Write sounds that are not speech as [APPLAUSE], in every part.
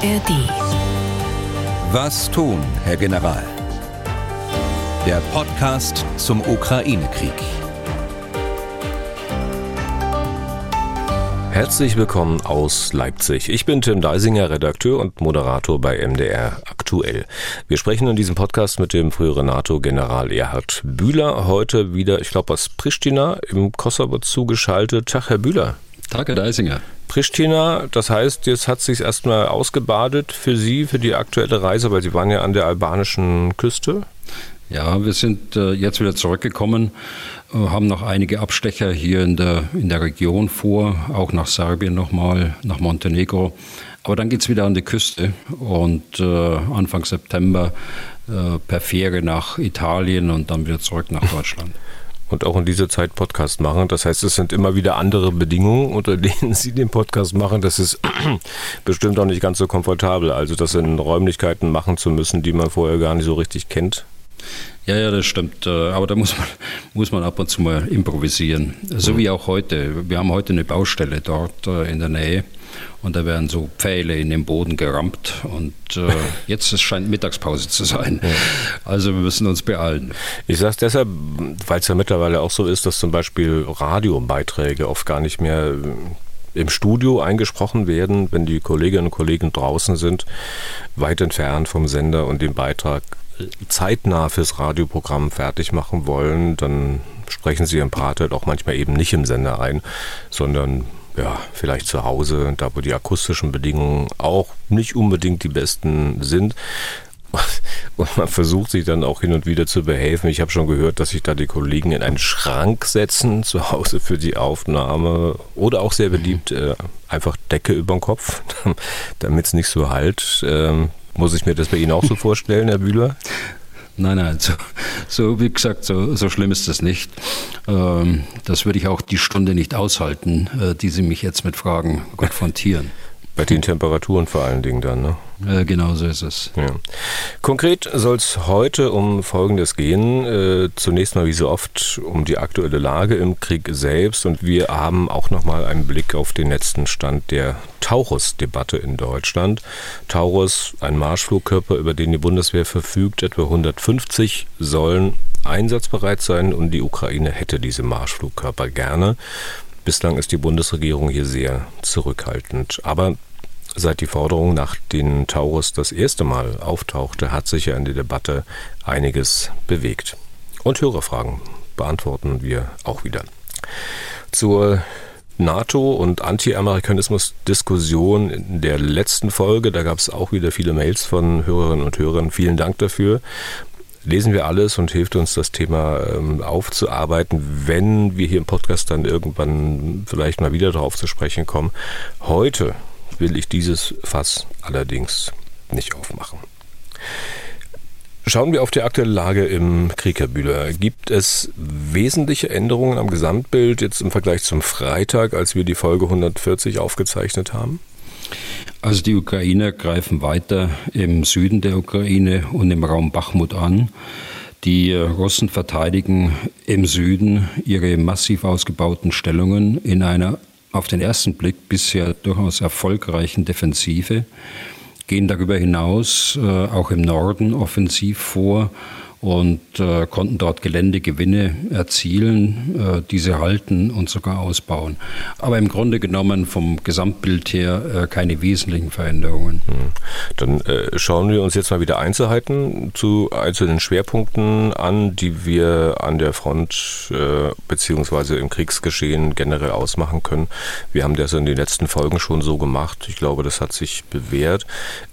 ARD. Was tun, Herr General? Der Podcast zum Ukraine-Krieg. Herzlich willkommen aus Leipzig. Ich bin Tim Deisinger, Redakteur und Moderator bei MDR Aktuell. Wir sprechen in diesem Podcast mit dem früheren NATO-General Erhard Bühler. Heute wieder, ich glaube, aus Pristina im Kosovo zugeschaltet. Tag, Herr Bühler. Tag, Herr Deisinger. Pristina, das heißt, jetzt hat sich erstmal ausgebadet für Sie, für die aktuelle Reise, weil Sie waren ja an der albanischen Küste. Ja, wir sind äh, jetzt wieder zurückgekommen, äh, haben noch einige Abstecher hier in der, in der Region vor, auch nach Serbien nochmal, nach Montenegro. Aber dann geht es wieder an die Küste und äh, Anfang September äh, per Fähre nach Italien und dann wieder zurück nach [LAUGHS] Deutschland und auch in dieser Zeit Podcast machen. Das heißt, es sind immer wieder andere Bedingungen, unter denen [LAUGHS] Sie den Podcast machen. Das ist [CLEARS THROAT] bestimmt auch nicht ganz so komfortabel. Also das in Räumlichkeiten machen zu müssen, die man vorher gar nicht so richtig kennt. Ja, ja, das stimmt. Äh, aber da muss man, [LAUGHS] muss man ab und zu mal improvisieren. So wie auch heute. Wir haben heute eine Baustelle dort äh, in der Nähe und da werden so Pfähle in den Boden gerammt und äh, [LAUGHS] jetzt es scheint Mittagspause zu sein. Also wir müssen uns beeilen. Ich sage es deshalb, weil es ja mittlerweile auch so ist, dass zum Beispiel Radiobeiträge oft gar nicht mehr äh, im Studio eingesprochen werden, wenn die Kolleginnen und Kollegen draußen sind, weit entfernt vom Sender und den Beitrag zeitnah fürs Radioprogramm fertig machen wollen, dann sprechen sie im Part auch manchmal eben nicht im Sender ein, sondern ja, vielleicht zu Hause, da wo die akustischen Bedingungen auch nicht unbedingt die besten sind. [LAUGHS] Und man versucht sich dann auch hin und wieder zu behelfen. Ich habe schon gehört, dass sich da die Kollegen in einen Schrank setzen, [LAUGHS] zu Hause für die Aufnahme. Oder auch sehr beliebt, äh, einfach Decke über den Kopf, [LAUGHS] damit es nicht so halt. Ähm, muss ich mir das bei Ihnen auch so vorstellen, Herr Bühler? Nein, nein, so, so wie gesagt, so, so schlimm ist das nicht. Ähm, das würde ich auch die Stunde nicht aushalten, äh, die Sie mich jetzt mit Fragen konfrontieren. Bei den Temperaturen vor allen Dingen dann, ne? Äh, genau so ist es. Ja. Konkret soll es heute um Folgendes gehen. Äh, zunächst mal wie so oft um die aktuelle Lage im Krieg selbst und wir haben auch nochmal einen Blick auf den letzten Stand der Taurus-Debatte in Deutschland. Taurus, ein Marschflugkörper, über den die Bundeswehr verfügt, etwa 150 sollen einsatzbereit sein und die Ukraine hätte diese Marschflugkörper gerne. Bislang ist die Bundesregierung hier sehr zurückhaltend. Aber Seit die Forderung nach den Taurus das erste Mal auftauchte, hat sich ja in der Debatte einiges bewegt. Und Hörerfragen beantworten wir auch wieder. Zur NATO- und Anti-Amerikanismus-Diskussion in der letzten Folge, da gab es auch wieder viele Mails von Hörerinnen und Hörern. Vielen Dank dafür. Lesen wir alles und hilft uns, das Thema ähm, aufzuarbeiten, wenn wir hier im Podcast dann irgendwann vielleicht mal wieder darauf zu sprechen kommen. Heute will ich dieses Fass allerdings nicht aufmachen. Schauen wir auf die aktuelle Lage im Krieg, Herr Bühler. Gibt es wesentliche Änderungen am Gesamtbild jetzt im Vergleich zum Freitag, als wir die Folge 140 aufgezeichnet haben? Also die Ukrainer greifen weiter im Süden der Ukraine und im Raum Bachmut an. Die Russen verteidigen im Süden ihre massiv ausgebauten Stellungen in einer auf den ersten Blick bisher durchaus erfolgreichen Defensive, gehen darüber hinaus äh, auch im Norden offensiv vor und äh, konnten dort Geländegewinne erzielen, äh, diese halten und sogar ausbauen. Aber im Grunde genommen vom Gesamtbild her äh, keine wesentlichen Veränderungen. Hm. Dann äh, schauen wir uns jetzt mal wieder Einzelheiten zu einzelnen Schwerpunkten an, die wir an der Front äh, beziehungsweise im Kriegsgeschehen generell ausmachen können. Wir haben das in den letzten Folgen schon so gemacht. Ich glaube, das hat sich bewährt.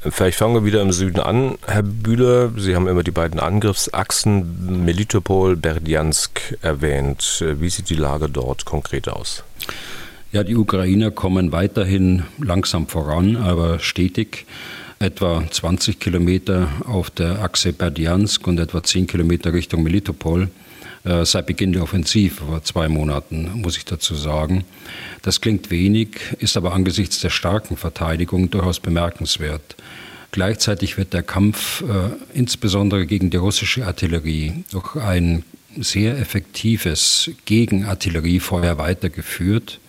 Vielleicht fangen wir wieder im Süden an. Herr Bühler, Sie haben immer die beiden Angriffs Achsen Melitopol, Berdjansk erwähnt. Wie sieht die Lage dort konkret aus? Ja, die Ukrainer kommen weiterhin langsam voran, aber stetig. Etwa 20 Kilometer auf der Achse Berdjansk und etwa 10 Kilometer Richtung Melitopol äh, seit Beginn der Offensive, vor zwei Monaten, muss ich dazu sagen. Das klingt wenig, ist aber angesichts der starken Verteidigung durchaus bemerkenswert. Gleichzeitig wird der Kampf äh, insbesondere gegen die russische Artillerie durch ein sehr effektives Gegenartilleriefeuer weitergeführt.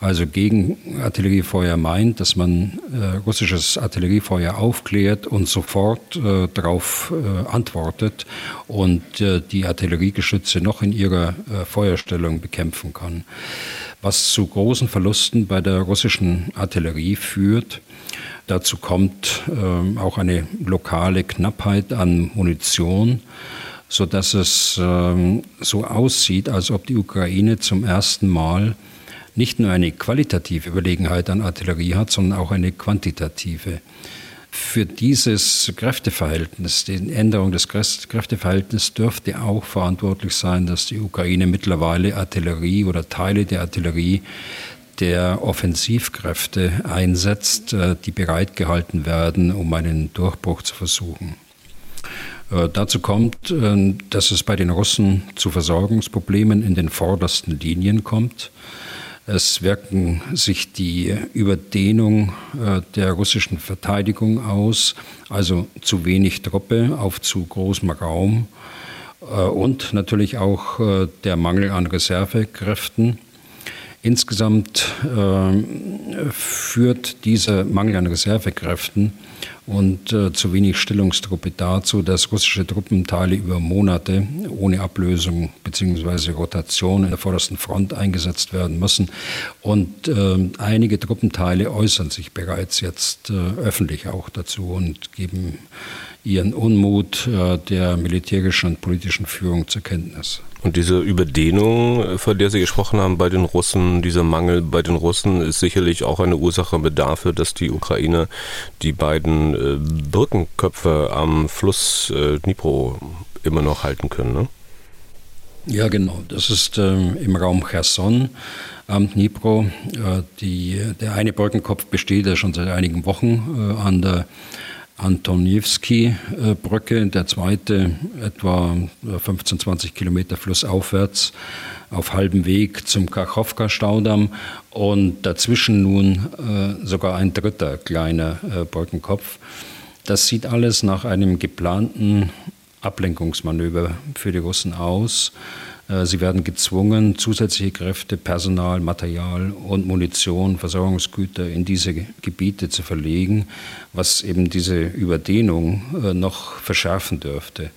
Also gegen Artilleriefeuer meint, dass man äh, russisches Artilleriefeuer aufklärt und sofort äh, darauf äh, antwortet und äh, die Artilleriegeschütze noch in ihrer äh, Feuerstellung bekämpfen kann. Was zu großen Verlusten bei der russischen Artillerie führt. Dazu kommt äh, auch eine lokale Knappheit an Munition so dass es ähm, so aussieht, als ob die Ukraine zum ersten Mal nicht nur eine qualitative Überlegenheit an Artillerie hat, sondern auch eine quantitative. Für dieses Kräfteverhältnis, die Änderung des Kräfteverhältnisses dürfte auch verantwortlich sein, dass die Ukraine mittlerweile Artillerie oder Teile der Artillerie der Offensivkräfte einsetzt, äh, die bereitgehalten werden, um einen Durchbruch zu versuchen. Äh, dazu kommt, äh, dass es bei den Russen zu Versorgungsproblemen in den vordersten Linien kommt. Es wirken sich die Überdehnung der russischen Verteidigung aus, also zu wenig Truppe auf zu großem Raum und natürlich auch der Mangel an Reservekräften. Insgesamt führt dieser Mangel an Reservekräften und äh, zu wenig Stellungstruppe dazu, dass russische Truppenteile über Monate ohne Ablösung bzw. Rotation in der vordersten Front eingesetzt werden müssen. Und äh, einige Truppenteile äußern sich bereits jetzt äh, öffentlich auch dazu und geben ihren Unmut äh, der militärischen und politischen Führung zur Kenntnis. Und diese Überdehnung, von der Sie gesprochen haben bei den Russen, dieser Mangel bei den Russen, ist sicherlich auch eine Ursache dafür, dass die Ukraine die beiden äh, Brückenköpfe am Fluss äh, Dnipro immer noch halten können. Ne? Ja, genau. Das ist ähm, im Raum Cherson am Dnipro. Äh, die, der eine Brückenkopf besteht ja schon seit einigen Wochen äh, an der Antoniewski-Brücke, der zweite etwa 15, 20 Kilometer flussaufwärts auf halbem Weg zum Kachowka-Staudamm und dazwischen nun äh, sogar ein dritter kleiner äh, Brückenkopf. Das sieht alles nach einem geplanten Ablenkungsmanöver für die Russen aus. Äh, sie werden gezwungen, zusätzliche Kräfte, Personal, Material und Munition, Versorgungsgüter in diese Gebiete zu verlegen, was eben diese Überdehnung äh, noch verschärfen dürfte.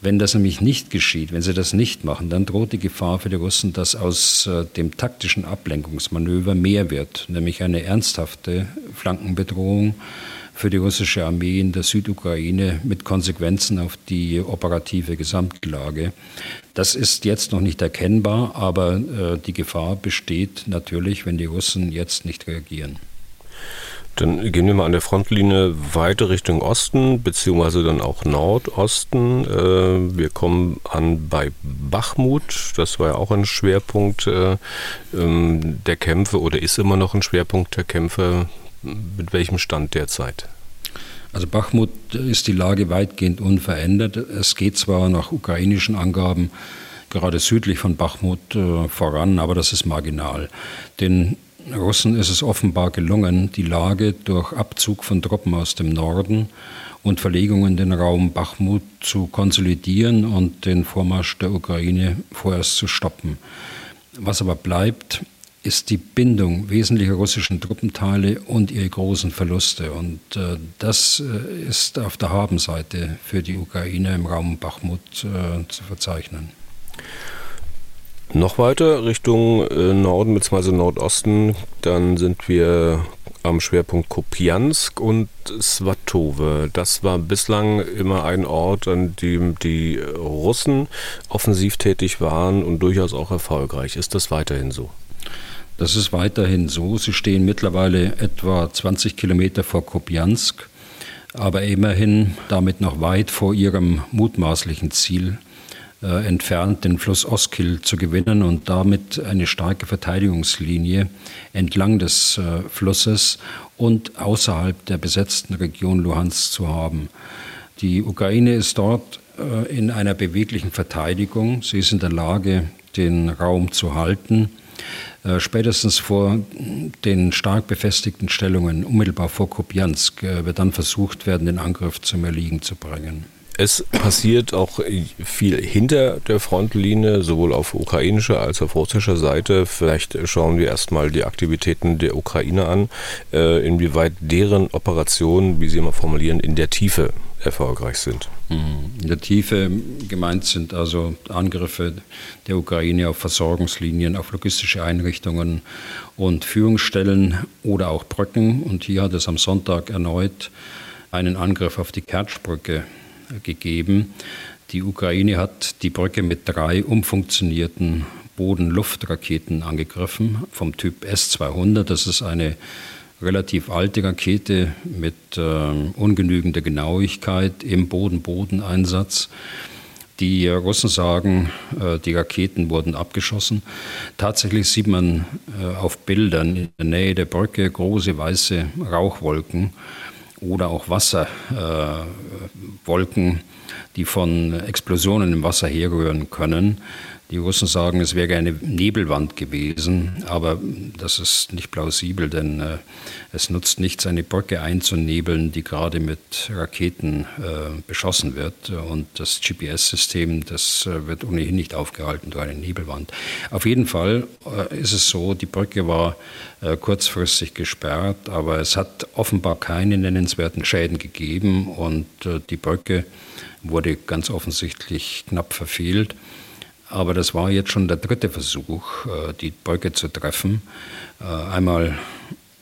Wenn das nämlich nicht geschieht, wenn sie das nicht machen, dann droht die Gefahr für die Russen, dass aus äh, dem taktischen Ablenkungsmanöver mehr wird, nämlich eine ernsthafte Flankenbedrohung für die russische Armee in der Südukraine mit Konsequenzen auf die operative Gesamtlage. Das ist jetzt noch nicht erkennbar, aber äh, die Gefahr besteht natürlich, wenn die Russen jetzt nicht reagieren. Dann gehen wir mal an der Frontlinie weiter Richtung Osten, beziehungsweise dann auch Nordosten. Äh, wir kommen an bei Bachmut. Das war ja auch ein Schwerpunkt äh, ähm, der Kämpfe oder ist immer noch ein Schwerpunkt der Kämpfe mit welchem Stand derzeit? Also Bachmut ist die Lage weitgehend unverändert. Es geht zwar nach ukrainischen Angaben gerade südlich von Bachmut äh, voran, aber das ist marginal. Den Russen ist es offenbar gelungen, die Lage durch Abzug von Truppen aus dem Norden und Verlegung in den Raum Bachmut zu konsolidieren und den Vormarsch der Ukraine vorerst zu stoppen. Was aber bleibt, ist die Bindung wesentlicher russischen Truppenteile und ihre großen Verluste. Und äh, das äh, ist auf der Habenseite für die Ukraine im Raum Bachmut äh, zu verzeichnen. Noch weiter Richtung äh, Norden bzw. Nordosten, dann sind wir am Schwerpunkt Kopiansk und Svatove. Das war bislang immer ein Ort, an dem die Russen offensiv tätig waren und durchaus auch erfolgreich. Ist das weiterhin so? Das ist weiterhin so. Sie stehen mittlerweile etwa 20 Kilometer vor Kopiansk, aber immerhin damit noch weit vor ihrem mutmaßlichen Ziel äh, entfernt, den Fluss Oskil zu gewinnen und damit eine starke Verteidigungslinie entlang des äh, Flusses und außerhalb der besetzten Region Luhansk zu haben. Die Ukraine ist dort äh, in einer beweglichen Verteidigung. Sie ist in der Lage, den Raum zu halten. Äh, spätestens vor den stark befestigten Stellungen unmittelbar vor Kupiansk äh, wird dann versucht werden, den Angriff zum Erliegen zu bringen. Es passiert auch viel hinter der Frontlinie, sowohl auf ukrainischer als auch auf russischer Seite. Vielleicht schauen wir erstmal die Aktivitäten der Ukraine an, äh, inwieweit deren Operationen, wie Sie immer formulieren, in der Tiefe erfolgreich sind. Mhm. In der Tiefe gemeint sind also Angriffe der Ukraine auf Versorgungslinien, auf logistische Einrichtungen und Führungsstellen oder auch Brücken. Und hier hat es am Sonntag erneut einen Angriff auf die Kertschbrücke gegeben. Die Ukraine hat die Brücke mit drei umfunktionierten Boden-Luft-Raketen angegriffen vom Typ S-200. Das ist eine relativ alte Rakete mit äh, ungenügender Genauigkeit im Boden-Boden-Einsatz. Die Russen sagen, äh, die Raketen wurden abgeschossen. Tatsächlich sieht man äh, auf Bildern in der Nähe der Brücke große weiße Rauchwolken oder auch Wasserwolken, die von Explosionen im Wasser herrühren können. Die Russen sagen, es wäre eine Nebelwand gewesen, aber das ist nicht plausibel, denn äh, es nutzt nichts, eine Brücke einzunebeln, die gerade mit Raketen äh, beschossen wird. Und das GPS-System, das äh, wird ohnehin nicht aufgehalten durch eine Nebelwand. Auf jeden Fall äh, ist es so, die Brücke war äh, kurzfristig gesperrt, aber es hat offenbar keine nennenswerten Schäden gegeben und äh, die Brücke wurde ganz offensichtlich knapp verfehlt. Aber das war jetzt schon der dritte Versuch, äh, die Brücke zu treffen. Äh, einmal,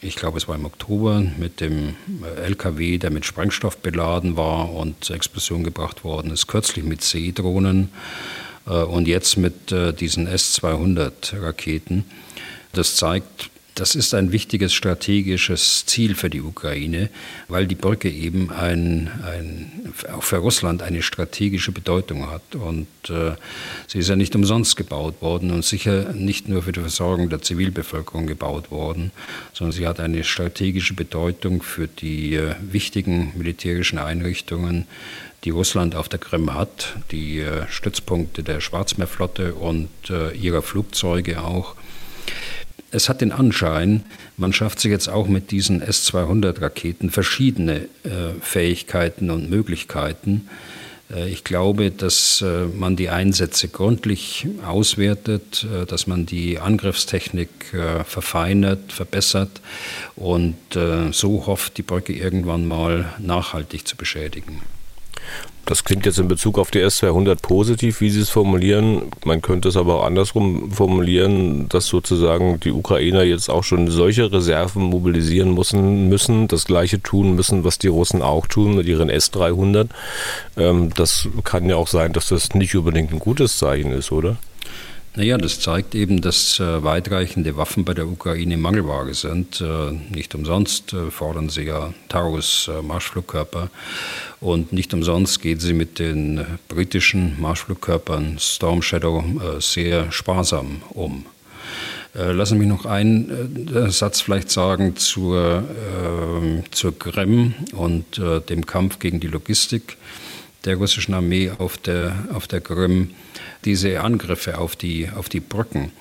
ich glaube, es war im Oktober mit dem äh, LKW, der mit Sprengstoff beladen war und zur Explosion gebracht worden ist, kürzlich mit Seedrohnen und jetzt mit diesen S-200-Raketen. Das zeigt, das ist ein wichtiges strategisches Ziel für die Ukraine, weil die Brücke eben ein, ein, auch für Russland eine strategische Bedeutung hat. Und äh, sie ist ja nicht umsonst gebaut worden und sicher nicht nur für die Versorgung der Zivilbevölkerung gebaut worden, sondern sie hat eine strategische Bedeutung für die äh, wichtigen militärischen Einrichtungen, die Russland auf der Krim hat, die äh, Stützpunkte der Schwarzmeerflotte und äh, ihrer Flugzeuge auch es hat den Anschein, man schafft sich jetzt auch mit diesen S-200-Raketen verschiedene äh, Fähigkeiten und Möglichkeiten. Äh, ich glaube, dass äh, man die Einsätze gründlich auswertet, äh, dass man die Angriffstechnik äh, verfeinert, verbessert und äh, so hofft, die Brücke irgendwann mal nachhaltig zu beschädigen. Das klingt jetzt in Bezug auf die S200 positiv, wie Sie es formulieren. Man könnte es aber auch andersrum formulieren, dass sozusagen die Ukrainer jetzt auch schon solche Reserven mobilisieren müssen, müssen das Gleiche tun müssen, was die Russen auch tun mit ihren S300. Ähm, das kann ja auch sein, dass das nicht unbedingt ein gutes Zeichen ist, oder? Naja, das zeigt eben, dass äh, weitreichende Waffen bei der Ukraine Mangelware sind. Äh, nicht umsonst äh, fordern sie ja Taurus äh, Marschflugkörper und nicht umsonst geht sie mit den britischen Marschflugkörpern Storm Shadow äh, sehr sparsam um. Äh, lassen Sie mich noch einen Satz vielleicht sagen zur, zur Krim und dem Kampf gegen die Logistik der russischen Armee auf der, auf der Krim diese Angriffe auf die, auf die Brücken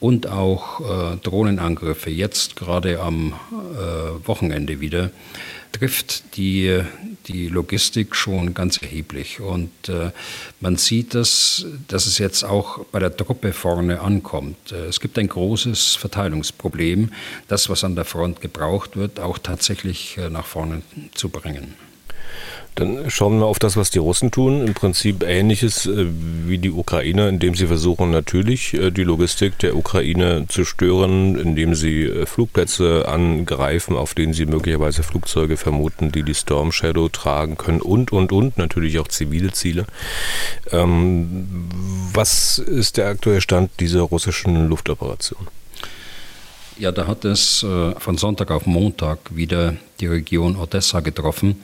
und auch äh, Drohnenangriffe, jetzt gerade am äh, Wochenende wieder, trifft die, die Logistik schon ganz erheblich. Und äh, man sieht, dass, dass es jetzt auch bei der Truppe vorne ankommt. Äh, es gibt ein großes Verteilungsproblem, das, was an der Front gebraucht wird, auch tatsächlich äh, nach vorne zu bringen. Dann schauen wir auf das, was die Russen tun. Im Prinzip ähnliches äh, wie die Ukrainer, indem sie versuchen natürlich äh, die Logistik der Ukraine zu stören, indem sie äh, Flugplätze angreifen, auf denen sie möglicherweise Flugzeuge vermuten, die die Storm Shadow tragen können und, und, und, natürlich auch zivile Ziele. Ähm, was ist der aktuelle Stand dieser russischen Luftoperation? Ja, da hat es von Sonntag auf Montag wieder die Region Odessa getroffen.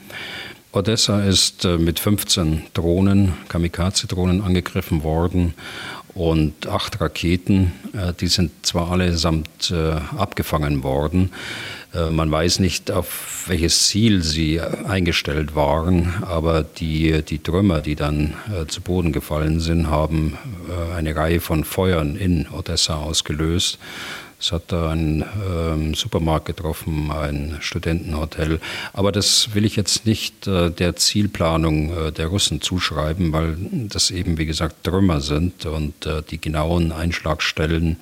Odessa ist äh, mit 15 Drohnen, Kamikaze-Drohnen angegriffen worden und acht Raketen. Äh, die sind zwar allesamt äh, abgefangen worden. Man weiß nicht, auf welches Ziel sie eingestellt waren, aber die, die Trümmer, die dann zu Boden gefallen sind, haben eine Reihe von Feuern in Odessa ausgelöst. Es hat da einen ähm, Supermarkt getroffen, ein Studentenhotel. Aber das will ich jetzt nicht äh, der Zielplanung äh, der Russen zuschreiben, weil das eben, wie gesagt, Trümmer sind und äh, die genauen Einschlagstellen,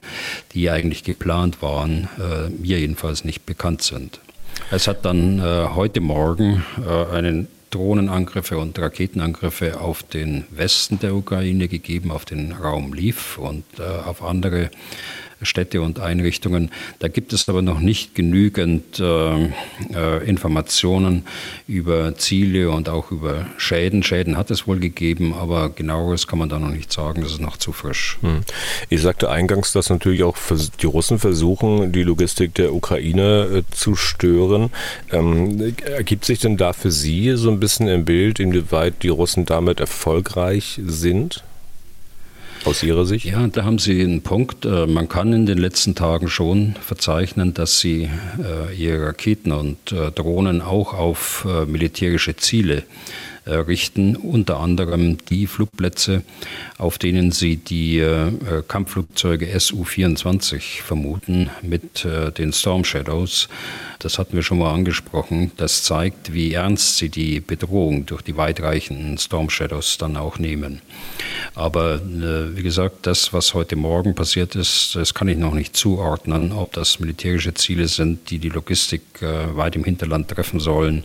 die eigentlich geplant waren, äh, mir jedenfalls nicht bekannt sind. Es hat dann äh, heute Morgen äh, einen Drohnenangriffe und Raketenangriffe auf den Westen der Ukraine gegeben, auf den Raum Liv und äh, auf andere Städte und Einrichtungen. Da gibt es aber noch nicht genügend äh, äh, Informationen über Ziele und auch über Schäden. Schäden hat es wohl gegeben, aber genaueres kann man da noch nicht sagen. Das ist noch zu frisch. Hm. Ich sagte eingangs, dass natürlich auch die Russen versuchen, die Logistik der Ukraine äh, zu stören. Ähm, ergibt sich denn da für Sie so ein bisschen im Bild, inwieweit die Russen damit erfolgreich sind? Aus Ihrer Sicht? Ja, da haben Sie einen Punkt. Äh, man kann in den letzten Tagen schon verzeichnen, dass Sie äh, Ihre Raketen und äh, Drohnen auch auf militärische Ziele richten, unter anderem die Flugplätze, auf denen sie die Kampfflugzeuge Su-24 vermuten mit den Storm Shadows. Das hatten wir schon mal angesprochen. Das zeigt, wie ernst sie die Bedrohung durch die weitreichenden Storm Shadows dann auch nehmen. Aber äh, wie gesagt, das, was heute Morgen passiert ist, das kann ich noch nicht zuordnen, ob das militärische Ziele sind, die die Logistik äh, weit im Hinterland treffen sollen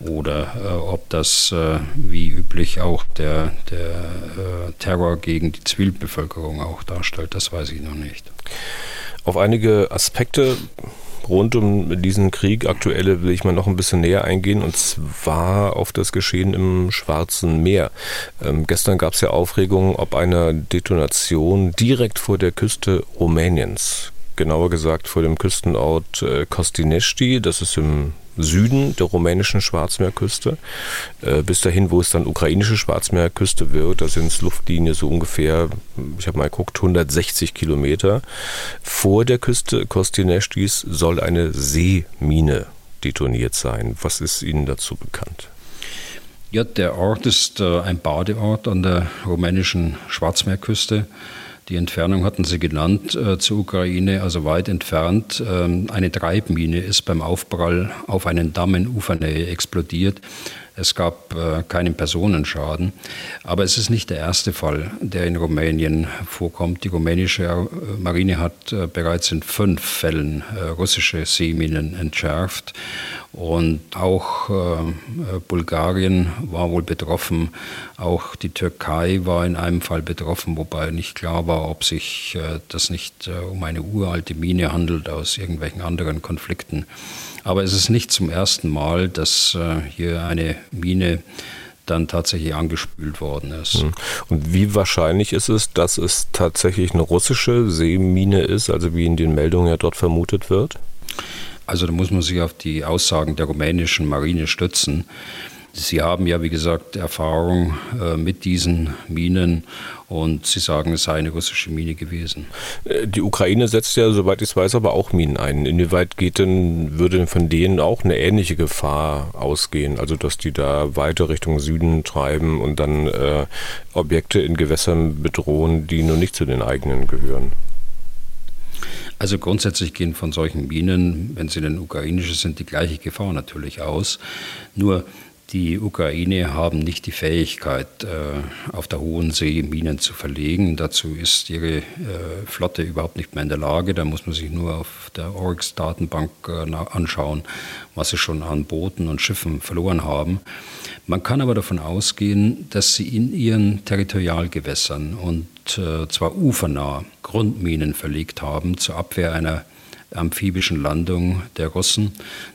oder äh, ob das äh, wie üblich auch der, der äh, Terror gegen die Zivilbevölkerung auch darstellt. Das weiß ich noch nicht. Auf einige Aspekte rund um diesen Krieg, aktuelle, will ich mal noch ein bisschen näher eingehen, und zwar auf das Geschehen im Schwarzen Meer. Ähm, gestern gab es ja Aufregung, ob eine Detonation direkt vor der Küste Rumäniens genauer gesagt vor dem Küstenort äh, Kostinesti, das ist im Süden der rumänischen Schwarzmeerküste, äh, bis dahin, wo es dann ukrainische Schwarzmeerküste wird. Da sind es Luftlinie so ungefähr, ich habe mal geguckt, 160 Kilometer. Vor der Küste Kostinestis soll eine Seemine detoniert sein. Was ist Ihnen dazu bekannt? Ja, der Ort ist äh, ein Badeort an der rumänischen Schwarzmeerküste. Die Entfernung hatten Sie genannt äh, zur Ukraine, also weit entfernt. Ähm, eine Treibmine ist beim Aufprall auf einen Damm in Ufernähe explodiert. Es gab äh, keinen Personenschaden. Aber es ist nicht der erste Fall, der in Rumänien vorkommt. Die rumänische äh, Marine hat äh, bereits in fünf Fällen äh, russische Seeminen entschärft. Und auch äh, Bulgarien war wohl betroffen. Auch die Türkei war in einem Fall betroffen, wobei nicht klar war, ob sich äh, das nicht um eine uralte Mine handelt aus irgendwelchen anderen Konflikten. Aber es ist nicht zum ersten Mal, dass äh, hier eine Mine dann tatsächlich angespült worden ist. Hm. Und wie wahrscheinlich ist es, dass es tatsächlich eine russische Seemine ist, also wie in den Meldungen ja dort vermutet wird? Also da muss man sich auf die Aussagen der rumänischen Marine stützen. Sie haben ja, wie gesagt, Erfahrung äh, mit diesen Minen und Sie sagen, es sei eine russische Mine gewesen. Äh, die Ukraine setzt ja, soweit ich es weiß, aber auch Minen ein. Inwieweit geht denn, würde denn von denen auch eine ähnliche Gefahr ausgehen? Also, dass die da weiter Richtung Süden treiben und dann äh, Objekte in Gewässern bedrohen, die nur nicht zu den eigenen gehören? Also grundsätzlich gehen von solchen Minen, wenn sie denn ukrainische sind, die gleiche Gefahr natürlich aus. Nur die Ukraine haben nicht die Fähigkeit, äh, auf der hohen See Minen zu verlegen. Dazu ist ihre äh, Flotte überhaupt nicht mehr in der Lage. Da muss man sich nur auf der Oryx-Datenbank äh, anschauen, was sie schon an Booten und Schiffen verloren haben. Man kann aber davon ausgehen, dass sie in ihren Territorialgewässern und zwar ufernah Grundminen verlegt haben zur Abwehr einer amphibischen Landung der Russen.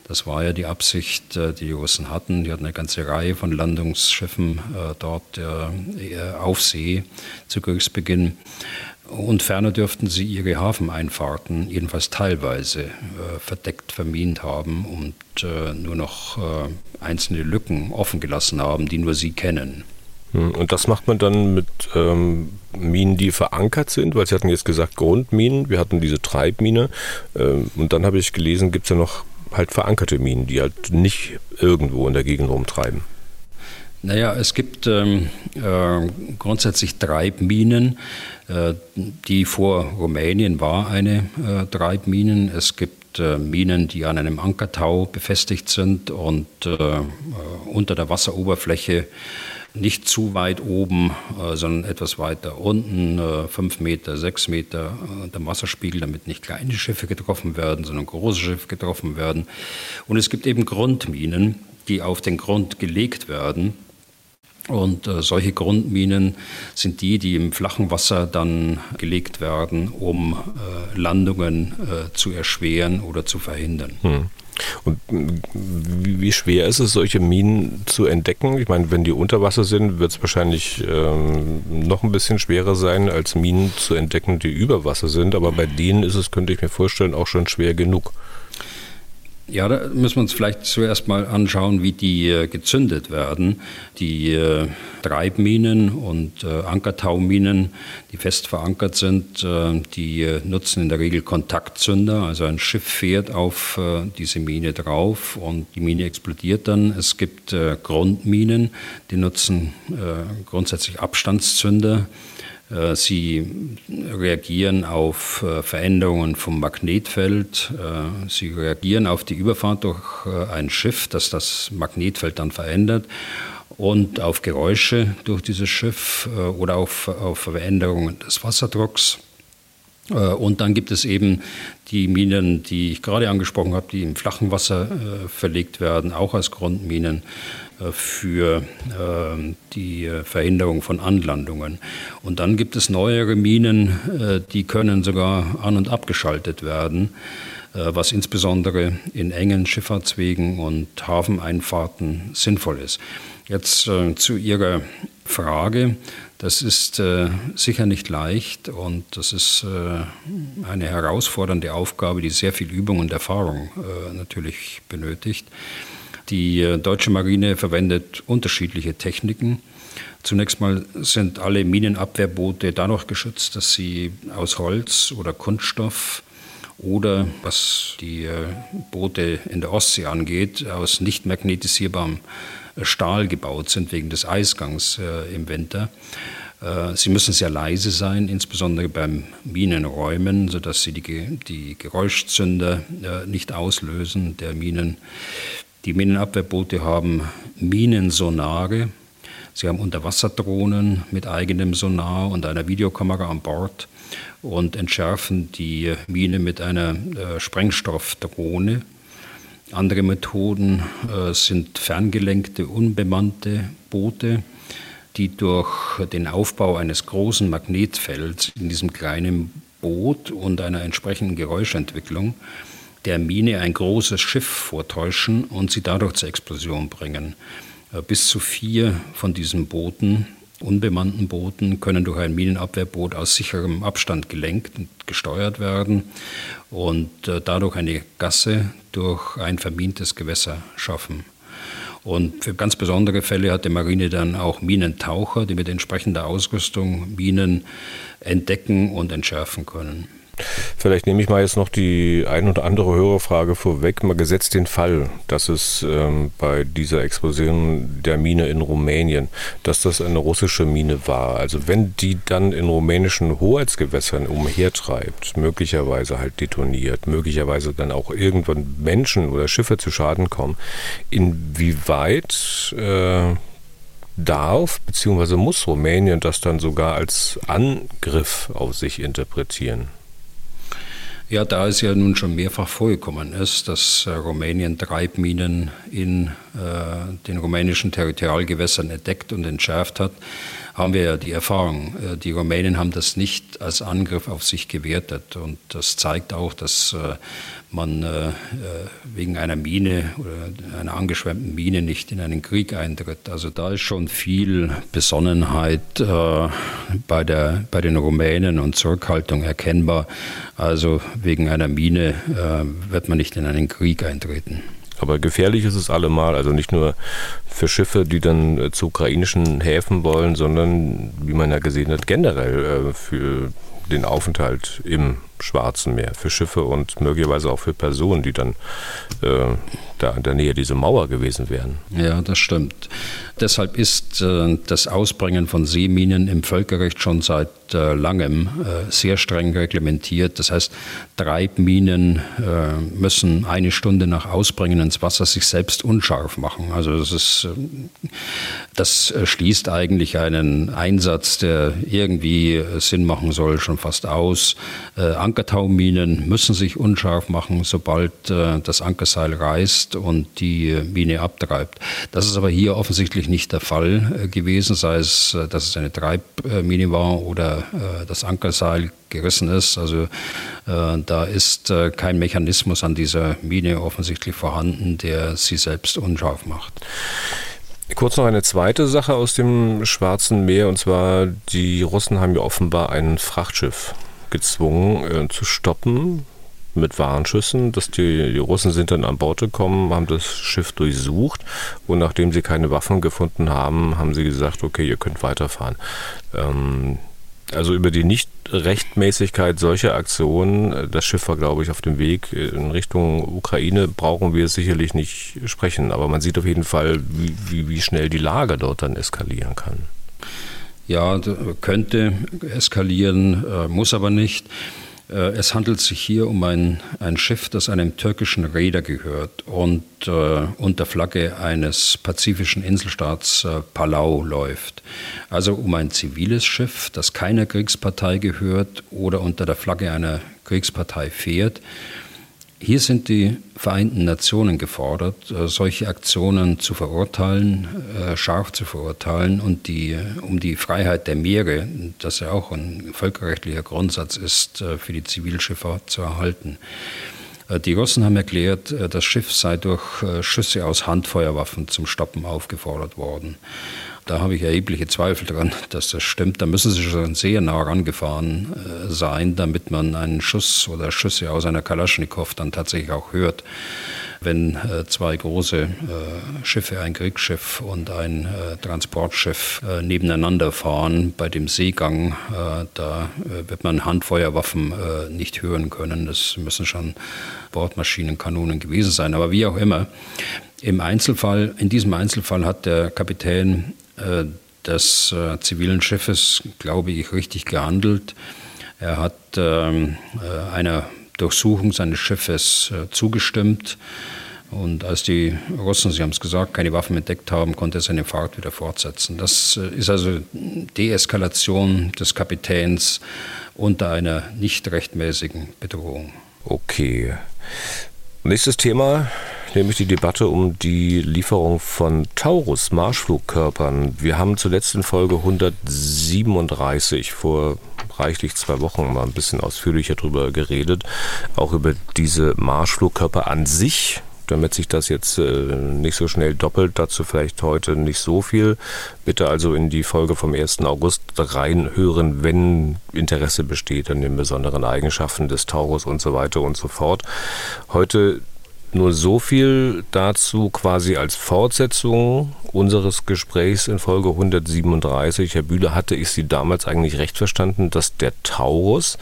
Das war ja die Absicht, äh, die die Russen hatten. Die hatten eine ganze Reihe von Landungsschiffen äh, dort äh, auf See zu Kriegsbeginn. Und ferner dürften sie ihre Hafeneinfahrten jedenfalls teilweise äh, verdeckt vermint haben und äh, nur noch äh, einzelne Lücken offen gelassen haben, die nur sie kennen. Hm, und das macht man dann mit ähm, Minen, die verankert sind, weil Sie hatten jetzt gesagt Grundminen, wir hatten diese Treibmine ähm, und dann habe ich gelesen, gibt es ja noch halt verankerte Minen, die halt nicht irgendwo in der Gegend rumtreiben. Naja, es gibt ähm, äh, grundsätzlich Treibminen. Äh, die vor Rumänien war eine äh, Treibminen. Es gibt äh, Minen, die an einem Ankertau befestigt sind und äh, äh, unter der Wasseroberfläche nicht zu weit oben, sondern etwas weiter unten, fünf Meter, sechs Meter der Wasserspiegel, damit nicht kleine Schiffe getroffen werden, sondern große Schiffe getroffen werden. Und es gibt eben Grundminen, die auf den Grund gelegt werden und äh, solche Grundminen sind die, die im flachen Wasser dann gelegt werden, um äh, Landungen äh, zu erschweren oder zu verhindern. Hm. Und wie, schwer ist es, solche Minen zu entdecken? Ich meine, wenn die unter Wasser sind, wird es wahrscheinlich ähm, noch ein bisschen schwerer sein, als Minen zu entdecken, die über Wasser sind. Aber bei denen ist es, könnte ich mir vorstellen, auch schon schwer genug. Ja, da müssen wir uns vielleicht zuerst mal anschauen, wie die äh, gezündet werden. Die äh, Treibminen und äh, Ankertauminen, die fest verankert sind, die nutzen in der Regel Kontaktzünder. Also ein Schiff fährt auf diese Mine drauf und die Mine explodiert dann. Es gibt Grundminen, die nutzen grundsätzlich Abstandszünder. Äh, sie reagieren auf äh, Veränderungen vom Magnetfeld. Äh, sie reagieren auf die Überfahrt durch ein Schiff, das das Magnetfeld dann verändert und auf Geräusche durch dieses Schiff oder auf, auf Veränderungen des Wasserdrucks. Und dann gibt es eben die Minen, die ich gerade angesprochen habe, die im flachen Wasser verlegt werden, auch als Grundminen für ähm, die Verhinderung von Anlandungen. Und dann gibt es neuere Minen, äh, die können sogar an- und abgeschaltet werden, äh, was insbesondere in engen Schifffahrtswegen und Hafeneinfahrten sinnvoll ist. Jetzt äh, zu Ihrer Frage. Das ist äh, sicher nicht leicht und das ist äh, eine herausfordernde Aufgabe, die sehr viel Übung und Erfahrung äh, natürlich benötigt. Die äh, deutsche Marine verwendet unterschiedliche Techniken. Zunächst mal sind alle Minenabwehrboote dadurch geschützt, dass sie aus Holz oder Kunststoff oder, was die äh, Boote in der Ostsee angeht, aus nicht magnetisierbarem äh, Stahl gebaut sind wegen des Eisgangs im Winter. Sie müssen sehr leise sein, insbesondere beim Minenräumen, sodass sie die, die Geräuschzünder nicht auslösen der Minen. Die Minenabwehrboote haben Minensonare. Sie haben Unterwasserdrohnen mit eigenem Sonar und einer Videokamera an Bord und entschärfen die Mine mit einer äh, Sprengstoffdrohne. Andere Methoden äh, sind ferngelenkte, unbemannte Boote, die durch den Aufbau eines großen Magnetfelds in diesem kleinen Boot und einer entsprechenden Geräuschentwicklung der Mine ein großes Schiff vortäuschen und sie dadurch zur Explosion bringen. Äh, bis zu vier von diesen Booten, unbemannten Booten, können durch ein Minenabwehrboot aus sicherem Abstand gelenkt und gesteuert werden und äh, dadurch eine Gasse durch ein vermintes Gewässer schaffen. Und für ganz besondere Fälle hat die Marine dann auch Minentaucher, die mit entsprechender Ausrüstung Minen entdecken und entschärfen können. Vielleicht nehme ich mal jetzt noch die ein oder andere Hörerfrage vorweg. Mal gesetzt den Fall, dass es ähm, bei dieser Explosion der Mine in Rumänien, dass das eine russische Mine war. Also wenn die dann in rumänischen Hoheitsgewässern umhertreibt, möglicherweise halt detoniert, möglicherweise dann auch irgendwann Menschen oder Schiffe zu Schaden kommen, inwieweit äh, darf bzw. muss Rumänien das dann sogar als Angriff auf sich interpretieren? Ja, da es ja nun schon mehrfach vorgekommen ist, dass äh, Rumänien Treibminen in äh, den rumänischen Territorialgewässern entdeckt und entschärft hat, haben wir ja die Erfahrung. Äh, die Rumänen haben das nicht als Angriff auf sich gewertet. Und das zeigt auch, dass äh, man äh, wegen einer Mine oder einer angeschwemmten Mine nicht in einen Krieg eintritt. Also da ist schon viel Besonnenheit bei, der, bei den Rumänen und Zurückhaltung erkennbar. Also wegen einer Mine wird man nicht in einen Krieg eintreten. Aber gefährlich ist es allemal, also nicht nur für Schiffe, die dann äh, zu ukrainischen Häfen wollen, sondern, wie man ja gesehen hat, generell äh, für den Aufenthalt im Schwarzen Meer, für Schiffe und möglicherweise auch für Personen, die dann äh, da in der Nähe dieser Mauer gewesen wären. Ja, das stimmt. Deshalb ist äh, das Ausbringen von Seeminen im Völkerrecht schon seit äh, langem äh, sehr streng reglementiert. Das heißt, Treibminen äh, müssen eine Stunde nach Ausbringen ins Wasser sich selbst unscharf machen. Also das, ist, äh, das schließt eigentlich einen Einsatz, der irgendwie Sinn machen soll, schon fast aus. Ankertauminen müssen sich unscharf machen, sobald das Ankerseil reißt und die Mine abtreibt. Das ist aber hier offensichtlich nicht der Fall gewesen, sei es, dass es eine Treibmine war oder das Ankerseil gerissen ist. Also äh, da ist äh, kein Mechanismus an dieser Mine offensichtlich vorhanden, der sie selbst unscharf macht. Kurz noch eine zweite Sache aus dem Schwarzen Meer, und zwar die Russen haben ja offenbar ein Frachtschiff gezwungen äh, zu stoppen mit Warnschüssen. Dass die, die, Russen sind dann an Bord gekommen, haben das Schiff durchsucht und nachdem sie keine Waffen gefunden haben, haben sie gesagt, okay, ihr könnt weiterfahren. Ähm, also über die Nichtrechtmäßigkeit solcher Aktionen, das Schiff war, glaube ich, auf dem Weg in Richtung Ukraine, brauchen wir sicherlich nicht sprechen. Aber man sieht auf jeden Fall, wie, wie, wie schnell die Lage dort dann eskalieren kann. Ja, könnte eskalieren, äh, muss aber nicht. Äh, es handelt sich hier um ein, ein Schiff, das einem türkischen Reeder gehört und äh, unter Flagge eines pazifischen Inselstaats äh, Palau läuft. Also um ein ziviles Schiff, das keiner Kriegspartei gehört oder unter der Flagge einer Kriegspartei fährt. Hier sind die Vereinten Nationen gefordert, äh, solche Aktionen zu verurteilen, äh, scharf zu verurteilen und die, um die Freiheit der Meere, das ja auch ein völkerrechtlicher Grundsatz ist, äh, für die Zivilschifffahrt zu erhalten. Die Russen haben erklärt, das Schiff sei durch Schüsse aus Handfeuerwaffen zum Stoppen aufgefordert worden. Da habe ich erhebliche Zweifel daran, dass das stimmt. Da müssen Sie schon sehr nah rangefahren äh, sein, damit man einen Schuss oder Schüsse aus einer Kalaschnikow dann tatsächlich auch hört. Wenn äh, zwei große äh, Schiffe, ein Kriegsschiff und ein äh, Transportschiff äh, nebeneinander fahren bei dem Seegang, äh, da wird man Handfeuerwaffen nicht hören können. Das müssen schon Bordmaschinen, Kanonen gewesen sein. Aber wie auch immer, im Einzelfall, in diesem Einzelfall hat der Kapitän des äh, zivilen Schiffes, glaube ich, richtig gehandelt. Er hat ähm, äh, einer Durchsuchung seines Schiffes zugestimmt. Und als die Russen, Sie haben es gesagt, keine Waffen entdeckt haben, konnte er seine Fahrt wieder fortsetzen. Das ist also Deeskalation des Kapitäns unter einer nicht rechtmäßigen Bedrohung. Okay. Nächstes Thema, nämlich die Debatte um die Lieferung von Taurus-Marschflugkörpern. Wir haben zuletzt in Folge 137 vor reichlich zwei Wochen mal ein bisschen ausführlicher darüber geredet, auch über diese Marschflugkörper an sich damit sich das jetzt äh, nicht so schnell doppelt, dazu vielleicht heute nicht so viel. Bitte also in die Folge vom 1. August reinhören, wenn Interesse besteht an den besonderen Eigenschaften des Taurus und so weiter und so fort. Heute nur so viel dazu quasi als Fortsetzung unseres Gesprächs in Folge 137. Herr Bühler, hatte ich Sie damals eigentlich recht verstanden, dass der Taurus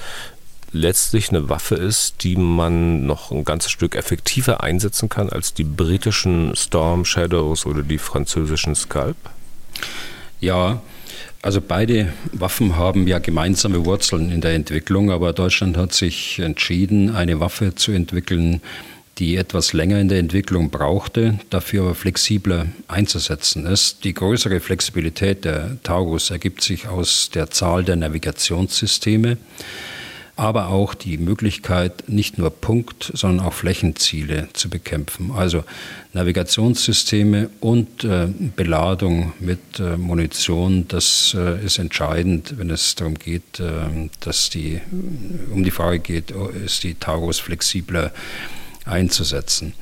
letztlich eine Waffe ist, die man noch ein ganzes Stück effektiver einsetzen kann als die britischen Storm Shadows oder die französischen Scalp? Ja, also beide Waffen haben ja gemeinsame Wurzeln in der Entwicklung, aber Deutschland hat sich entschieden, eine Waffe zu entwickeln, die etwas länger in der Entwicklung brauchte, dafür aber flexibler einzusetzen ist. Die größere Flexibilität der Taurus ergibt sich aus der Zahl der Navigationssysteme, aber auch die Möglichkeit, nicht nur Punkt, sondern auch Flächenziele zu bekämpfen. Also Navigationssysteme und äh, Beladung mit äh, Munition, das äh, ist entscheidend, wenn es darum geht, äh, dass die, um die Frage geht, ist die Taurus flexibler einzusetzen.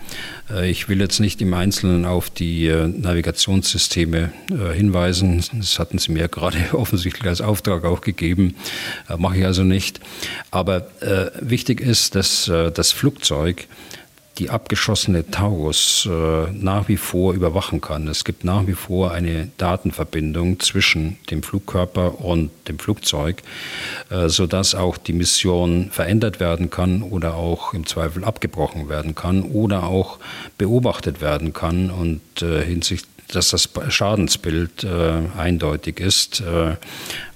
Äh, ich will jetzt nicht im Einzelnen auf die äh, Navigationssysteme äh, hinweisen. Das hatten Sie mir [LAUGHS] gerade offensichtlich als Auftrag auch gegeben. Mache ich also nicht. Aber wichtig ist, dass das Flugzeug die abgeschossene Taurus äh, nach wie vor überwachen kann. Es gibt nach wie vor eine Datenverbindung zwischen dem Flugkörper und dem Flugzeug, äh, sodass auch die Mission verändert werden kann oder auch im Zweifel abgebrochen werden kann oder auch beobachtet werden kann und äh, hinsichtlich dass das Schadensbild äh, eindeutig ist. Äh,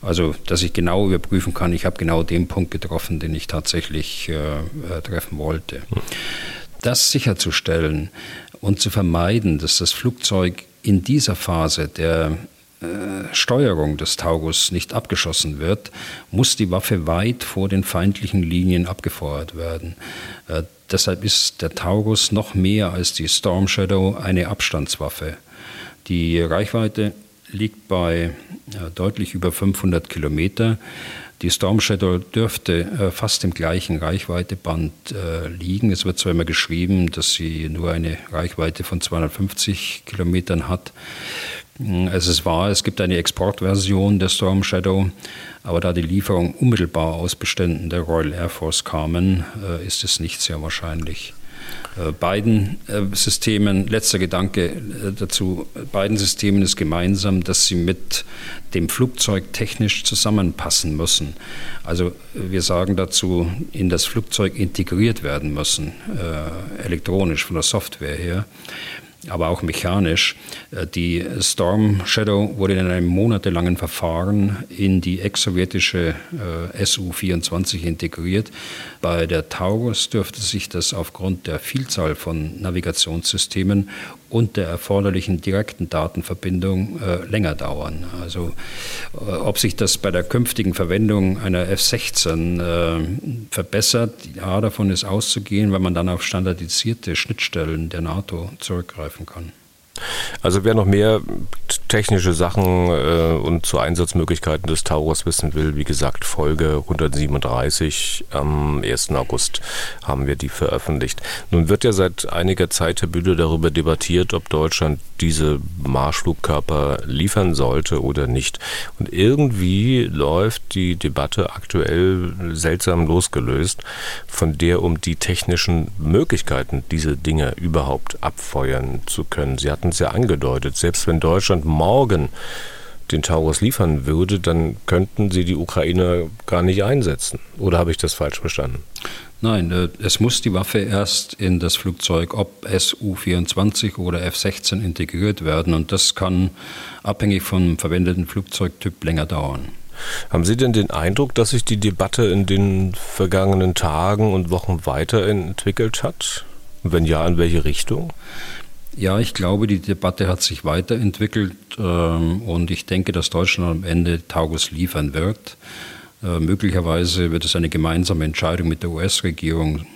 also, dass ich genau überprüfen kann, ich habe genau den Punkt getroffen, den ich tatsächlich äh, äh treffen wollte. Das sicherzustellen und zu vermeiden, dass das Flugzeug in dieser Phase der äh, Steuerung des Taurus nicht abgeschossen wird, muss die Waffe weit vor den feindlichen Linien abgefeuert werden. Äh, deshalb ist der Taurus noch mehr als die Storm Shadow eine Abstandswaffe. Die Reichweite liegt bei äh, deutlich über 500 Kilometer. Die Storm Shadow dürfte äh, fast im gleichen Reichweiteband äh, liegen. Es wird zwar immer geschrieben, dass sie nur eine Reichweite von 250 Kilometern hat. Hm, es ist wahr, es gibt eine Exportversion der Storm Shadow, aber da die Lieferungen unmittelbar aus Beständen der Royal Air Force kamen, äh, ist es nicht sehr wahrscheinlich. Äh, beiden äh, Systemen, letzter Gedanke äh, dazu, beiden Systemen ist gemeinsam, dass sie mit dem Flugzeug technisch zusammenpassen müssen. Also wir sagen dazu, in das Flugzeug integriert werden müssen, elektronisch von der Software her aber auch mechanisch. Äh, die Storm Shadow wurde in einem monatelangen Verfahren in die ex-sowjetische äh, Su-24 integriert. Bei der Taurus dürfte sich das aufgrund der Vielzahl von Navigationssystemen und der erforderlichen direkten Datenverbindung äh, länger dauern. Also äh, ob sich das bei der künftigen Verwendung einer F-16 äh, verbessert, ja, davon ist auszugehen, weil man dann auf standardisierte Schnittstellen der NATO zurückgreifen kann. Also wer noch mehr technische Sachen äh, und zu Einsatzmöglichkeiten des Taurus wissen will, wie gesagt, Folge 137 am 1. August haben wir die veröffentlicht. Nun wird ja seit einiger Zeit, Herr Bühle, darüber debattiert, ob Deutschland diese Marschflugkörper liefern sollte oder nicht. Und irgendwie läuft die Debatte aktuell seltsam losgelöst von der um die technischen Möglichkeiten, diese Dinge überhaupt abfeuern zu können. Sie hatten es ja angedeutet, selbst wenn Deutschland morgen den Taurus liefern würde, dann könnten sie die Ukraine gar nicht einsetzen. Oder habe ich das falsch verstanden? Nein, äh, es muss die Waffe erst in das Flugzeug, ob Su-24 oder F-16 integriert werden. Und das kann abhängig vom verwendeten Flugzeugtyp länger dauern. Haben Sie denn den Eindruck, dass sich die Debatte in den vergangenen Tagen und Wochen weiterentwickelt hat? Wenn ja, in welche Richtung? Ja, ich glaube, die Debatte hat sich weiterentwickelt ähm, und ich denke, dass Deutschland am Ende Taurus liefern wird. Äh, möglicherweise wird es eine gemeinsame Entscheidung mit der US-Regierung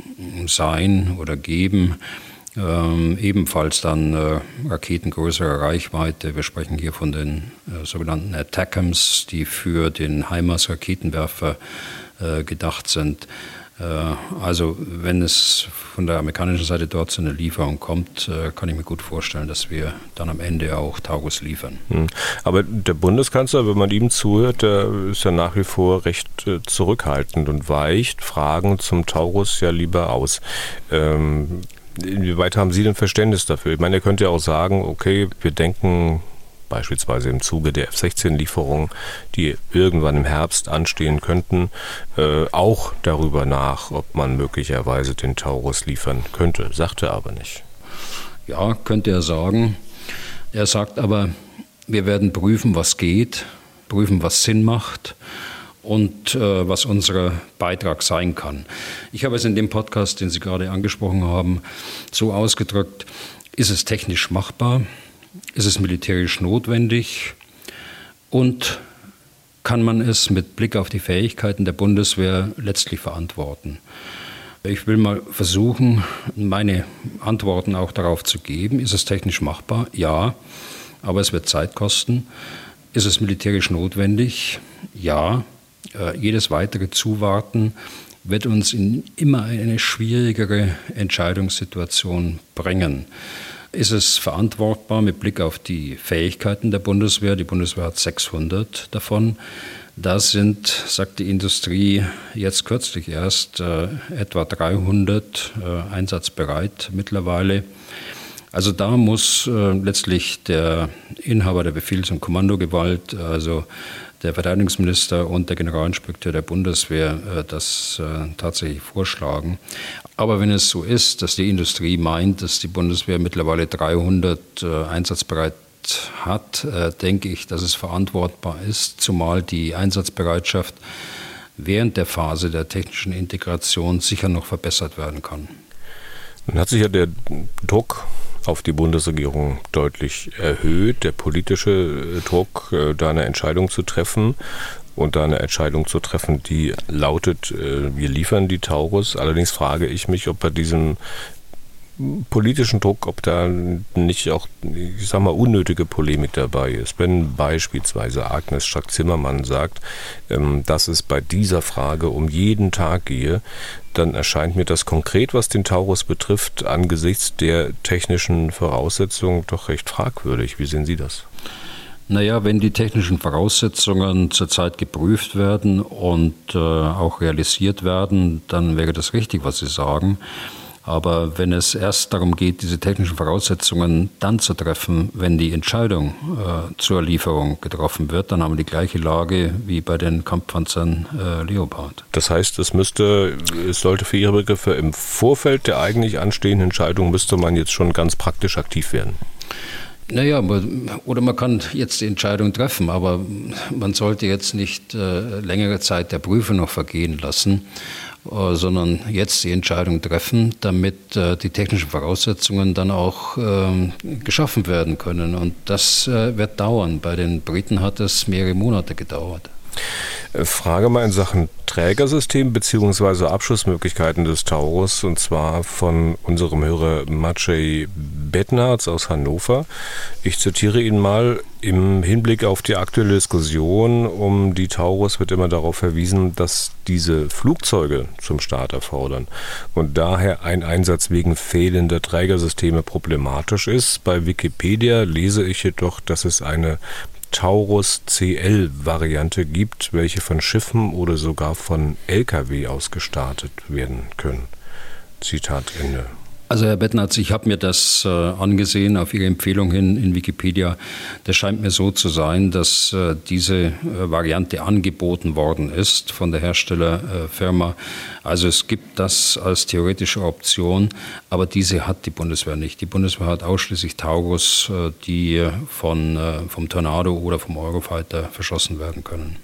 sein oder geben. Ähm, ebenfalls dann äh, Raketen größerer Reichweite. Wir sprechen hier von den äh, sogenannten Attackams, die für den HIMARS-Raketenwerfer äh, gedacht sind. Äh, also wenn es von der amerikanischen Seite dort zu einer Lieferung kommt, äh, kann ich mir gut vorstellen, dass wir dann am Ende auch Taurus liefern. Hm. Aber der Bundeskanzler, wenn man ihm zuhört, der ist ja nach wie vor recht äh, zurückhaltend und weicht Fragen zum Taurus ja lieber aus. Ähm, inwieweit haben Sie denn Verständnis dafür? Ich meine, er könnte ja auch sagen, okay, wir denken beispielsweise im Zuge der F-16-Lieferungen, die irgendwann im Herbst anstehen könnten, äh, auch darüber nach, ob man möglicherweise den Taurus liefern könnte. Sagt er aber nicht. Ja, könnte er sagen. Er sagt aber, wir werden prüfen, was geht, prüfen, was Sinn macht und äh, was unser Beitrag sein kann. Ich habe es in dem Podcast, den Sie gerade angesprochen haben, so ausgedrückt, ist es technisch machbar? Ist es militärisch notwendig? Und kann man es mit Blick auf die Fähigkeiten der Bundeswehr letztlich verantworten? Ich will mal versuchen, meine Antworten auch darauf zu geben. Ist es technisch machbar? Ja, aber es wird Zeit kosten. Ist es militärisch notwendig? Ja. Äh, jedes weitere Zuwarten wird uns in immer eine schwierigere Entscheidungssituation bringen ist es verantwortbar mit Blick auf die Fähigkeiten der Bundeswehr. Die Bundeswehr hat 600 davon. Da sind, sagt die Industrie, jetzt kürzlich erst äh, etwa 300 äh, einsatzbereit mittlerweile. Also da muss äh, letztlich der Inhaber der Befehls- und Kommandogewalt, also der Verteidigungsminister und der Generalinspekteur der Bundeswehr, äh, das äh, tatsächlich vorschlagen. Aber wenn es so ist, dass die Industrie meint, dass die Bundeswehr mittlerweile 300 äh, einsatzbereit hat, äh, denke ich, dass es verantwortbar ist, zumal die Einsatzbereitschaft während der Phase der technischen Integration sicher noch verbessert werden kann. Dann hat sich ja der Druck auf die Bundesregierung deutlich erhöht, der politische äh, Druck, äh, da eine Entscheidung zu treffen und da eine Entscheidung zu treffen, die lautet, wir liefern die Taurus. Allerdings frage ich mich, ob bei diesem politischen Druck, ob da nicht auch, ich sag mal, unnötige Polemik dabei ist. Wenn beispielsweise Agnes Strack-Zimmermann sagt, ähm, dass es bei dieser Frage um jeden Tag gehe, dann erscheint mir das konkret, was den Taurus betrifft, angesichts der technischen Voraussetzungen doch recht fragwürdig. Wie sehen Sie das? Naja, wenn die technischen Voraussetzungen zurzeit geprüft werden und äh, auch realisiert werden, dann wäre das richtig, was Sie sagen. Aber wenn es erst darum geht, diese technischen Voraussetzungen dann zu treffen, wenn die Entscheidung äh, zur Lieferung getroffen wird, dann haben wir die gleiche Lage wie bei den Kampfpanzern äh, Leopard. Das heißt, es müsste, es sollte für Ihre Begriffe im Vorfeld der eigentlich anstehenden Entscheidung müsste man jetzt schon ganz praktisch aktiv werden. Naja, oder man kann jetzt die Entscheidung treffen, aber man sollte jetzt nicht äh, längere Zeit der Prüfung noch vergehen lassen. Äh, sondern jetzt die Entscheidung treffen, damit äh, die technischen Voraussetzungen dann auch ähm, geschaffen werden können. Und das äh, wird dauern. Bei den Briten hat es mehrere Monate gedauert. Frage mal in Sachen Trägersystem bzw. Abschussmöglichkeiten des Taurus und zwar von unserem Hörer Maciej Bettnarz aus Hannover. Ich zitiere ihn mal. Im Hinblick auf die aktuelle Diskussion um die Taurus wird immer darauf verwiesen, dass diese Flugzeuge zum Start erfordern und daher ein Einsatz wegen fehlender Trägersysteme problematisch ist. Bei Wikipedia lese ich jedoch, dass es eine Taurus CL-Variante gibt, welche von Schiffen oder sogar von Lkw aus gestartet werden können. Zitat Ende. Also Herr Bettnatz, ich habe mir das äh, angesehen auf Ihre Empfehlung hin in Wikipedia. Das scheint mir so zu sein, dass äh, diese äh, Variante angeboten worden ist von der Herstellerfirma. Also es gibt das als theoretische Option, aber diese hat die Bundeswehr nicht. Die Bundeswehr hat ausschließlich Taurus, die von, vom Tornado oder vom Eurofighter verschossen werden können.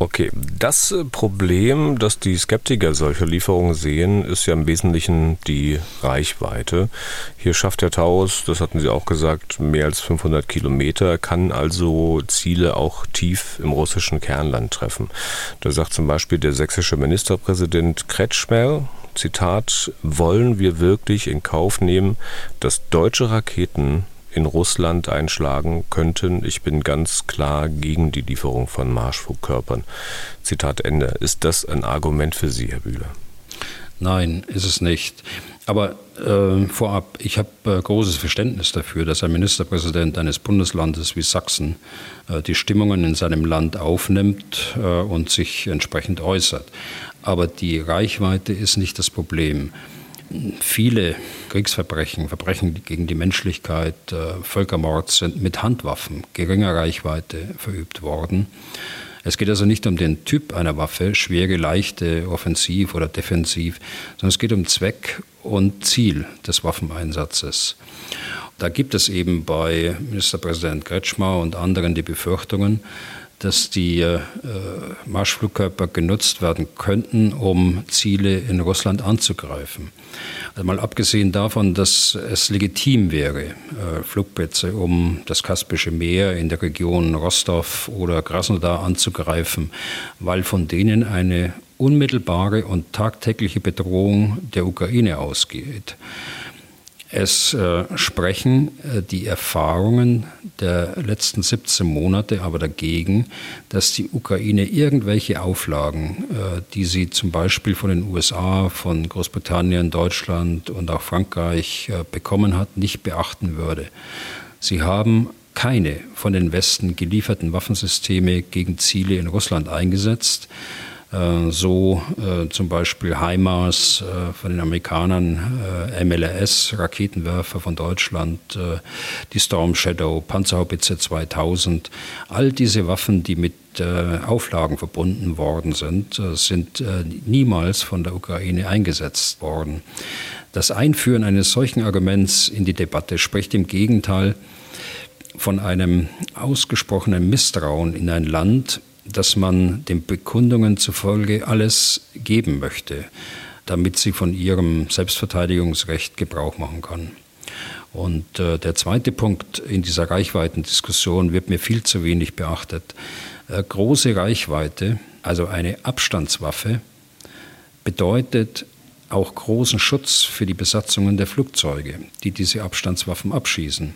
Okay, das äh, Problem, das die Skeptiker solcher Lieferungen sehen, ist ja im Wesentlichen die Reichweite. Hier schafft der Taurus, das hatten Sie auch gesagt, mehr als 500 Kilometer, kann also Ziele auch tief im russischen Kernland treffen. Da sagt zum Beispiel der sächsische Ministerpräsident Kretschmer, Zitat, wollen wir wirklich in Kauf nehmen, dass deutsche Raketen in Russland einschlagen könnten. Ich bin ganz klar gegen die Lieferung von Marschflugkörpern. Zitat Ende. Ist das ein Argument für Sie, Herr Bühler? Nein, ist es nicht. Aber äh, vorab, ich habe äh, großes Verständnis dafür, dass ein Ministerpräsident eines Bundeslandes wie Sachsen äh, die Stimmungen in seinem Land aufnimmt äh, und sich entsprechend äußert. Aber die Reichweite ist nicht das Problem viele Kriegsverbrechen, Verbrechen gegen die Menschlichkeit, äh, Völkermord sind mit Handwaffen geringer Reichweite verübt worden. Es geht also nicht um den Typ einer Waffe, schwere, leichte, offensiv oder defensiv, sondern es geht um Zweck und Ziel des Waffeneinsatzes. Da gibt es eben bei Ministerpräsident Kretschmer und anderen die Befürchtungen, dass die äh, Marschflugkörper genutzt werden könnten, um Ziele in Russland anzugreifen. Also mal abgesehen davon, dass es legitim wäre, äh, Flugplätze um das Kaspische Meer in der Region Rostov oder Krasnodar anzugreifen, weil von denen eine unmittelbare und tagtägliche Bedrohung der Ukraine ausgeht. Es äh, sprechen äh, die Erfahrungen der letzten 17 Monate aber dagegen, dass die Ukraine irgendwelche Auflagen, äh, die sie zum Beispiel von den USA, von Großbritannien, Deutschland und auch Frankreich äh, bekommen hat, nicht beachten würde. Sie haben keine von den Westen gelieferten Waffensysteme gegen Ziele in Russland eingesetzt. Äh, so äh, zum Beispiel HIMARS äh, von den Amerikanern, MLRS, Raketenwerfer von Deutschland, die Storm Shadow, Panzerhaubitze 2000. All diese Waffen, die mit Auflagen verbunden worden sind, sind niemals von der Ukraine eingesetzt worden. Das Einführen eines solchen Arguments in die Debatte spricht im Gegenteil von einem ausgesprochenen Misstrauen in ein Land, dass man den Bekundungen zufolge alles geben möchte, damit sie von ihrem Selbstverteidigungsrecht Gebrauch machen kann. Und äh, der zweite Punkt in dieser Reichweitendiskussion wird mir viel zu wenig beachtet. Äh, große Reichweite, also eine Abstandswaffe, bedeutet auch großen Schutz für die Besatzungen der Flugzeuge, die diese Abstandswaffen abschießen.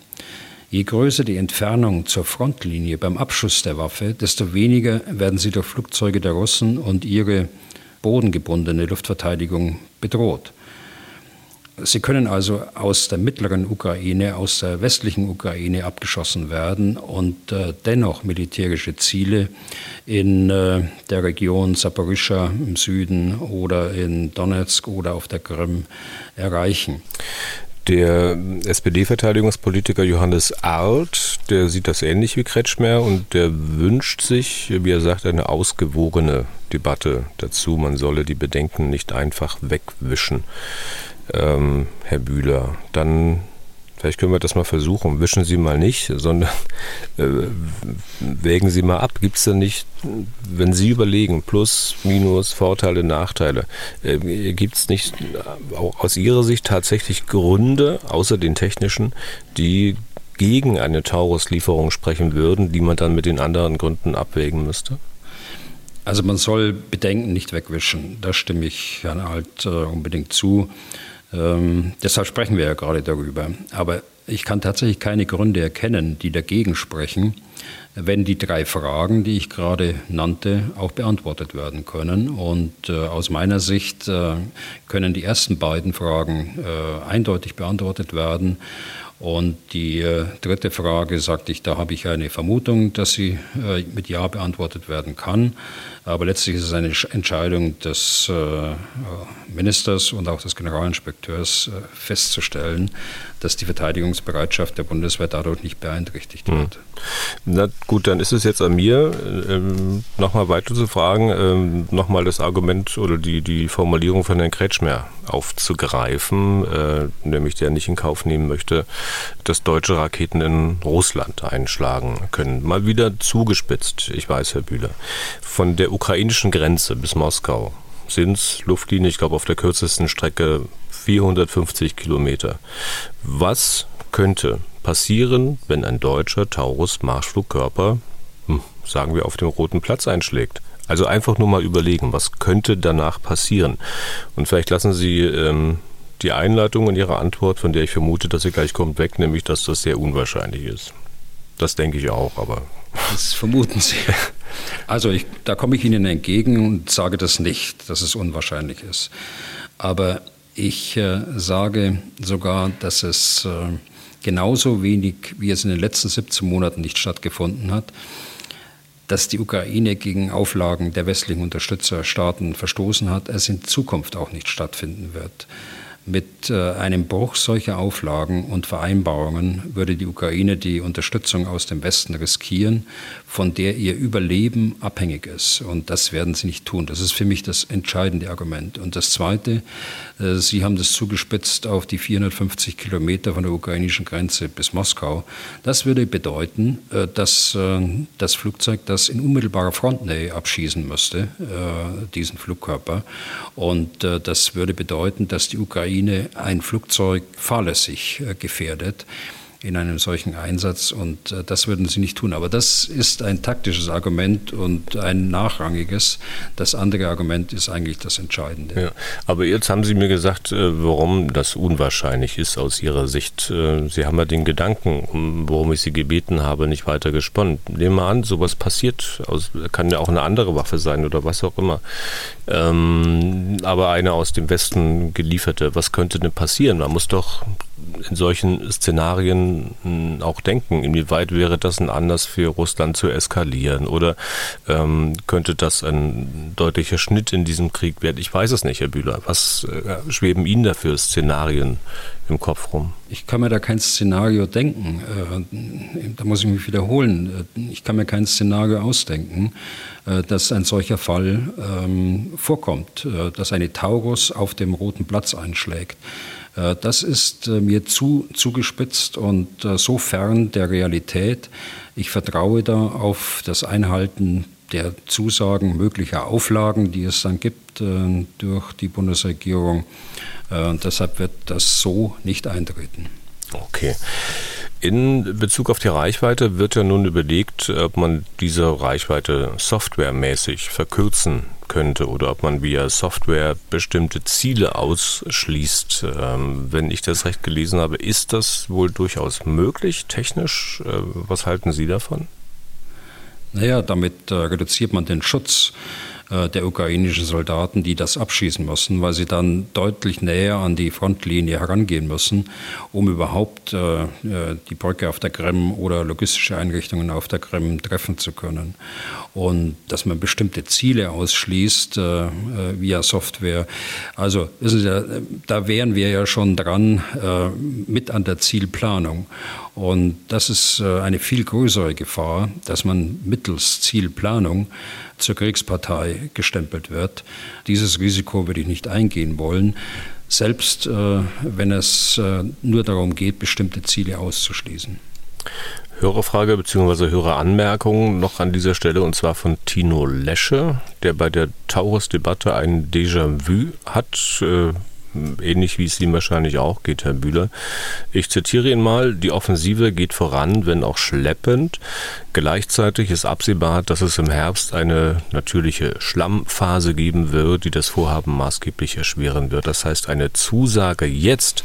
Je größer die Entfernung zur Frontlinie beim Abschuss der Waffe, desto weniger werden sie durch Flugzeuge der Russen und ihre bodengebundene Luftverteidigung bedroht. Sie können also aus der mittleren Ukraine, aus der westlichen Ukraine abgeschossen werden und äh, dennoch militärische Ziele in äh, der Region Saporischschja im Süden oder in Donetsk oder auf der Krim erreichen. Der SPD-Verteidigungspolitiker Johannes Arlt, der sieht das ähnlich wie Kretschmer und der wünscht sich, wie er sagt, eine ausgewogene Debatte dazu. Man solle die Bedenken nicht einfach wegwischen. Ähm, Herr Bühler, dann Vielleicht können wir das mal versuchen. Wischen Sie mal nicht, sondern äh, wägen Sie mal ab. Gibt es da nicht, wenn Sie überlegen, Plus, Minus, Vorteile, Nachteile, äh, gibt es nicht auch aus Ihrer Sicht tatsächlich Gründe, außer den technischen, die gegen eine Taurus-Lieferung sprechen würden, die man dann mit den anderen Gründen abwägen müsste? Also man soll Bedenken nicht wegwischen. Da stimme ich Herrn Alt äh, unbedingt zu. Ähm, deshalb sprechen wir ja gerade darüber. Aber ich kann tatsächlich keine Gründe erkennen, die dagegen sprechen, wenn die drei Fragen, die ich gerade nannte, auch beantwortet werden können. Und äh, aus meiner Sicht äh, können die ersten beiden Fragen äh, eindeutig beantwortet werden. Und die äh, dritte Frage sagte ich, da habe ich eine Vermutung, dass sie äh, mit Ja beantwortet werden kann. Aber letztlich ist es eine Entscheidung des äh, Ministers und auch des Generalinspekteurs äh, festzustellen, dass die Verteidigungsbereitschaft der Bundeswehr dadurch nicht beeinträchtigt hm. wird. Na gut, dann ist es jetzt an mir, ähm, nochmal weiter zu fragen, ähm, nochmal das Argument oder die, die Formulierung von Herrn Kretschmer aufzugreifen, äh, nämlich der nicht in Kauf nehmen möchte, dass deutsche Raketen in Russland einschlagen können. Mal wieder zugespitzt, ich weiß, Herr Bühler. Von der ukrainischen Grenze bis Moskau sind es Luftlinie, ich glaube auf der kürzesten Strecke 450 Kilometer. Was könnte passieren, wenn ein deutscher Taurus-Marschflugkörper, hm, sagen wir, auf dem Roten Platz einschlägt? Also einfach nur mal überlegen, was könnte danach passieren? Und vielleicht lassen Sie ähm, die Einleitung in Ihrer Antwort, von der ich vermute, dass sie gleich kommt, weg, nämlich dass das sehr unwahrscheinlich ist. Das denke ich auch, aber. Das vermuten Sie. [LAUGHS] Also ich, da komme ich Ihnen entgegen und sage das nicht, dass es unwahrscheinlich ist. Aber ich äh, sage sogar, dass es äh, genauso wenig, wie es in den letzten 17 Monaten nicht stattgefunden hat, dass die Ukraine gegen Auflagen der westlichen Unterstützerstaaten verstoßen hat, es in Zukunft auch nicht stattfinden wird. Mit äh, einem Bruch solcher Auflagen und Vereinbarungen würde die Ukraine die Unterstützung aus dem Westen riskieren, von der ihr Überleben abhängig ist. Und das werden sie nicht tun. Das ist für mich das entscheidende Argument. Und das Zweite, äh, Sie haben das zugespitzt auf die 450 Kilometer von der ukrainischen Grenze bis Moskau. Das würde bedeuten, äh, dass das Flugzeug das in unmittelbarer Frontnähe abschießen müsste, diesen Flugkörper. Und das würde bedeuten, dass die Ukraine ein Flugzeug fahrlässig äh, gefährdet in einem solchen Einsatz und äh, das würden sie nicht tun. Aber das ist ein taktisches Argument und ein nachrangiges. Das andere Argument ist eigentlich das Entscheidende. Ja, aber jetzt haben Sie mir gesagt, äh, warum das unwahrscheinlich ist aus Ihrer Sicht. Sie haben ja den Gedanken, worum ich Sie gebeten habe, nicht weiter gesponnen. Nehmen wir an, sowas passiert, kann ja auch eine andere Waffe sein oder was auch immer. Ähm, aber eine aus dem Westen gelieferte. Was könnte denn passieren? Man muss doch in solchen Szenarien hm, auch denken? Inwieweit wäre das ein Anlass für Russland zu eskalieren? Oder ähm, könnte das ein deutlicher Schnitt in diesem Krieg werden? Ich weiß es nicht, Herr Bühler. Was äh, schweben Ihnen da für Szenarien im Kopf rum? Ich kann mir da kein Szenario denken. Äh, da muss ich mich wiederholen. Ich kann mir kein Szenario ausdenken, äh, dass ein solcher Fall ähm, vorkommt, äh, dass eine Taurus auf dem Roten Platz einschlägt. Das ist mir zu zugespitzt und so fern der Realität. Ich vertraue da auf das Einhalten der Zusagen möglicher Auflagen, die es dann gibt durch die Bundesregierung. Äh, und deshalb wird das so nicht eintreten. Okay. In Bezug auf die Reichweite wird ja nun überlegt, ob man diese Reichweite softwaremäßig verkürzen könnte oder ob man via Software bestimmte Ziele ausschließt. Ähm, wenn ich das recht gelesen habe, ist das wohl durchaus möglich, technisch. Äh, was halten Sie davon? Naja, damit äh, reduziert man den Schutz der ukrainischen Soldaten, die das abschießen müssen, weil sie dann deutlich näher an die Frontlinie herangehen müssen, um überhaupt äh, äh, die Brücke auf der Krim oder logistische Einrichtungen auf der Krim treffen zu können. Und dass man bestimmte Ziele ausschließt via Software. Also wissen Sie, da wären wir ja schon dran mit an der Zielplanung. Und das ist eine viel größere Gefahr, dass man mittels Zielplanung zur Kriegspartei gestempelt wird. Dieses Risiko würde ich nicht eingehen wollen, selbst äh, wenn es äh, nur darum geht, bestimmte Ziele auszuschließen. Hörerfrage bzw. Höreranmerkung noch an dieser Stelle und zwar von Tino Lesche, der bei der Taurus-Debatte ein Déjà-vu hat. Äh, ähnlich wie es ihm wahrscheinlich auch geht, Herr Bühler. Ich zitiere ihn mal, die Offensive geht voran, wenn auch schleppend. Gleichzeitig ist absehbar, dass es im Herbst eine natürliche Schlammphase geben wird, die das Vorhaben maßgeblich erschweren wird. Das heißt, eine Zusage jetzt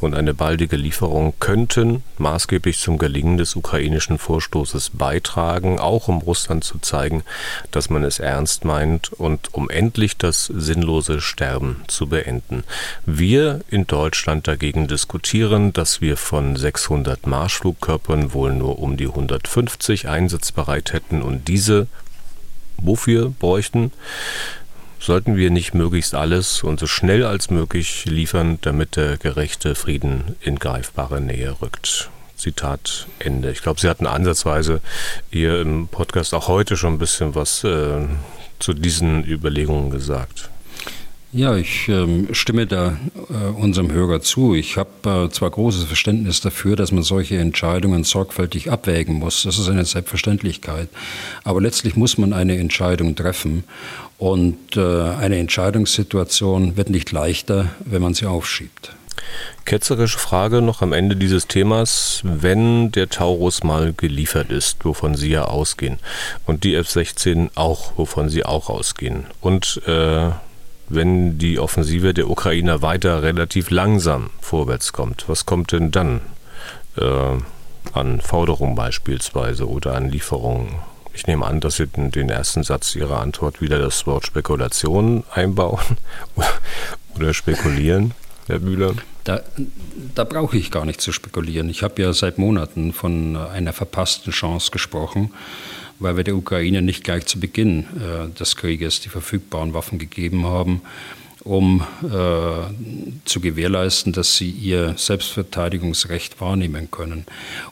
und eine baldige Lieferung könnten maßgeblich zum Gelingen des ukrainischen Vorstoßes beitragen, auch um Russland zu zeigen, dass man es ernst meint und um endlich das sinnlose Sterben zu beenden. Wir in Deutschland dagegen diskutieren, dass wir von 600 Marschflugkörpern wohl nur um die 150 einsatzbereit hätten und diese wofür bräuchten, sollten wir nicht möglichst alles und so schnell als möglich liefern, damit der gerechte Frieden in greifbare Nähe rückt. Zitat Ende. Ich glaube, Sie hatten ansatzweise hier im Podcast auch heute schon ein bisschen was äh, zu diesen Überlegungen gesagt. Ja, ich ähm, stimme da äh, unserem Hörer zu. Ich habe äh, zwar großes Verständnis dafür, dass man solche Entscheidungen sorgfältig abwägen muss. Das ist eine Selbstverständlichkeit. Aber letztlich muss man eine Entscheidung treffen. Und äh, eine Entscheidungssituation wird nicht leichter, wenn man sie aufschiebt. Ketzerische Frage noch am Ende dieses Themas. Wenn der Taurus mal geliefert ist, wovon Sie ja ausgehen, und die F-16 auch, wovon Sie auch ausgehen, und äh, wenn die Offensive der Ukrainer weiter relativ langsam vorwärts kommt? Was kommt denn dann äh, an Forderungen beispielsweise oder an Lieferungen? Ich nehme an, dass Sie den ersten Satz Ihrer Antwort wieder das Wort Spekulation einbauen [LAUGHS] oder spekulieren, Herr Bühler. Da, da brauche ich gar nicht zu spekulieren. Ich habe ja seit Monaten von einer verpassten Chance gesprochen weil wir der Ukraine nicht gleich zu Beginn äh, des Krieges die verfügbaren Waffen gegeben haben, um äh, zu gewährleisten, dass sie ihr Selbstverteidigungsrecht wahrnehmen können.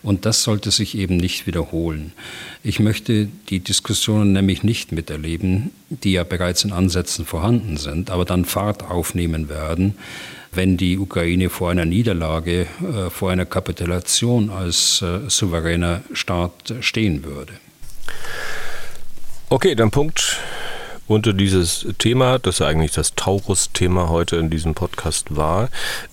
Und das sollte sich eben nicht wiederholen. Ich möchte die Diskussionen nämlich nicht miterleben, die ja bereits in Ansätzen vorhanden sind, aber dann Fahrt aufnehmen werden, wenn die Ukraine vor einer Niederlage, äh, vor einer Kapitulation als äh, souveräner Staat stehen würde. Okay, dann Punkt unter dieses Thema, das ja eigentlich das Taurus-Thema heute in diesem Podcast war.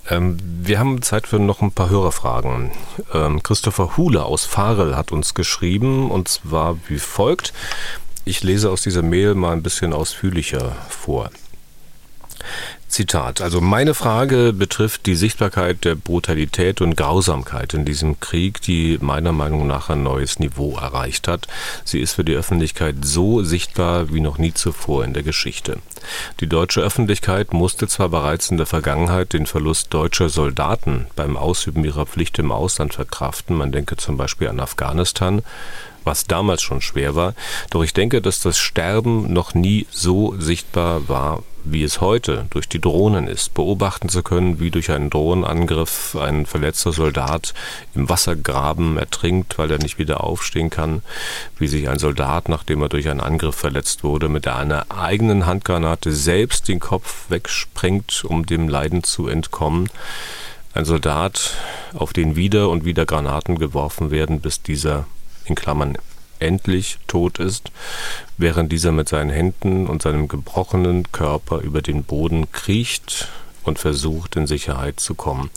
Ähm, wir haben Zeit für noch ein paar Hörerfragen. Ähm, Christopher Hule aus Farel hat uns geschrieben und zwar wie folgt. Ich lese aus dieser Mail mal ein bisschen ausführlicher vor. Zitat. Also meine Frage betrifft die Sichtbarkeit der Brutalität und Grausamkeit in diesem Krieg, die meiner Meinung nach ein neues Niveau erreicht hat. Sie ist für die Öffentlichkeit so sichtbar wie noch nie zuvor in der Geschichte. Die deutsche Öffentlichkeit musste zwar bereits in der Vergangenheit den Verlust deutscher Soldaten beim Ausüben ihrer Pflicht im Ausland verkraften, man denke zum Beispiel an Afghanistan, was damals schon schwer war. Doch ich denke, dass das Sterben noch nie so sichtbar war, wie es heute durch die Drohnen ist, beobachten zu können, wie durch einen Drohnenangriff ein verletzter Soldat im Wassergraben ertrinkt, weil er nicht wieder aufstehen kann, wie sich ein Soldat, nachdem er durch einen Angriff verletzt wurde, mit einer eigenen Handgranate selbst den Kopf wegsprengt, um dem Leiden zu entkommen. Ein Soldat, auf den wieder und wieder Granaten geworfen werden, bis dieser in Klammern endlich tot ist, während dieser mit seinen Händen und seinem gebrochenen Körper über den Boden kriecht und versucht, in Sicherheit zu kommen.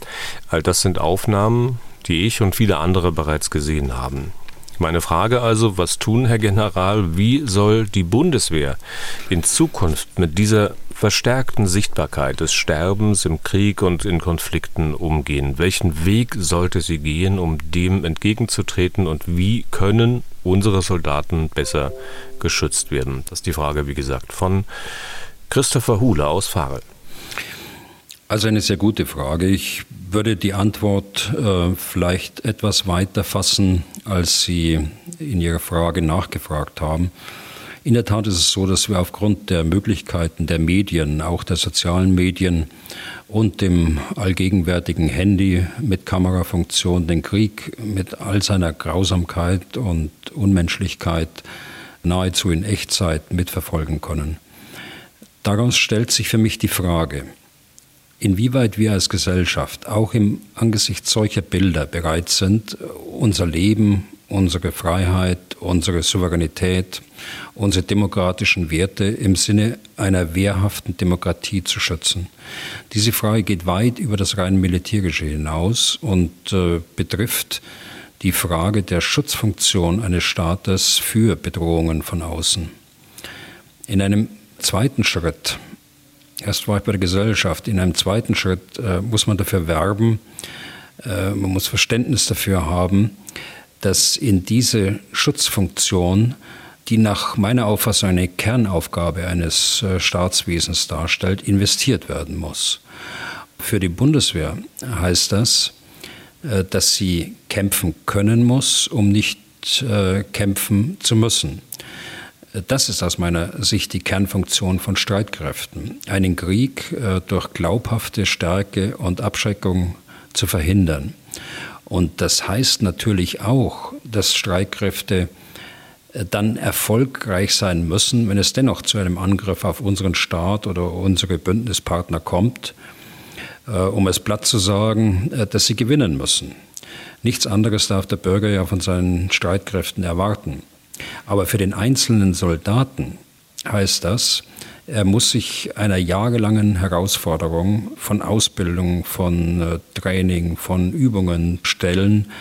All das sind Aufnahmen, die ich und viele andere bereits gesehen haben. Meine Frage also, was tun, Herr General? Wie soll die Bundeswehr in Zukunft mit dieser verstärkten Sichtbarkeit des Sterbens im Krieg und in Konflikten umgehen? Welchen Weg sollte sie gehen, um dem entgegenzutreten und wie können unsere Soldaten besser geschützt werden? Das ist die Frage, wie gesagt, von Christopher Huhle aus Farel. Also eine sehr gute Frage. Ich würde die Antwort äh, vielleicht etwas weiter fassen, als Sie in Ihrer Frage nachgefragt haben. In der Tat ist es so, dass wir aufgrund der Möglichkeiten der Medien, auch der sozialen Medien und dem allgegenwärtigen Handy mit Kamerafunktion den Krieg mit all seiner Grausamkeit und Unmenschlichkeit nahezu in Echtzeit mitverfolgen können. Daraus stellt sich für mich die Frage, inwieweit wir als Gesellschaft auch im Angesicht solcher Bilder bereit sind, unser Leben, unsere Freiheit, unsere Souveränität, unsere demokratischen Werte im Sinne einer wehrhaften Demokratie zu schützen. Diese Frage geht weit über das rein militärische hinaus und äh, betrifft die Frage der Schutzfunktion eines Staates für Bedrohungen von außen. In einem zweiten Schritt Erst war ich bei der Gesellschaft. In einem zweiten Schritt äh, muss man dafür werben, äh, man muss Verständnis dafür haben, dass in diese Schutzfunktion, die nach meiner Auffassung eine Kernaufgabe eines äh, Staatswesens darstellt, investiert werden muss. Für die Bundeswehr heißt das, äh, dass sie kämpfen können muss, um nicht äh, kämpfen zu müssen. Das ist aus meiner Sicht die Kernfunktion von Streitkräften, einen Krieg durch glaubhafte Stärke und Abschreckung zu verhindern. Und das heißt natürlich auch, dass Streitkräfte dann erfolgreich sein müssen, wenn es dennoch zu einem Angriff auf unseren Staat oder unsere Bündnispartner kommt, äh, um es platt zu sagen, dass sie gewinnen müssen. Nichts anderes darf der Bürger ja von seinen Streitkräften erwarten. Aber für den einzelnen Soldaten heißt das, er muss sich einer jahrelangen Herausforderung von Ausbildung, von äh, Training, von Übungen stellen,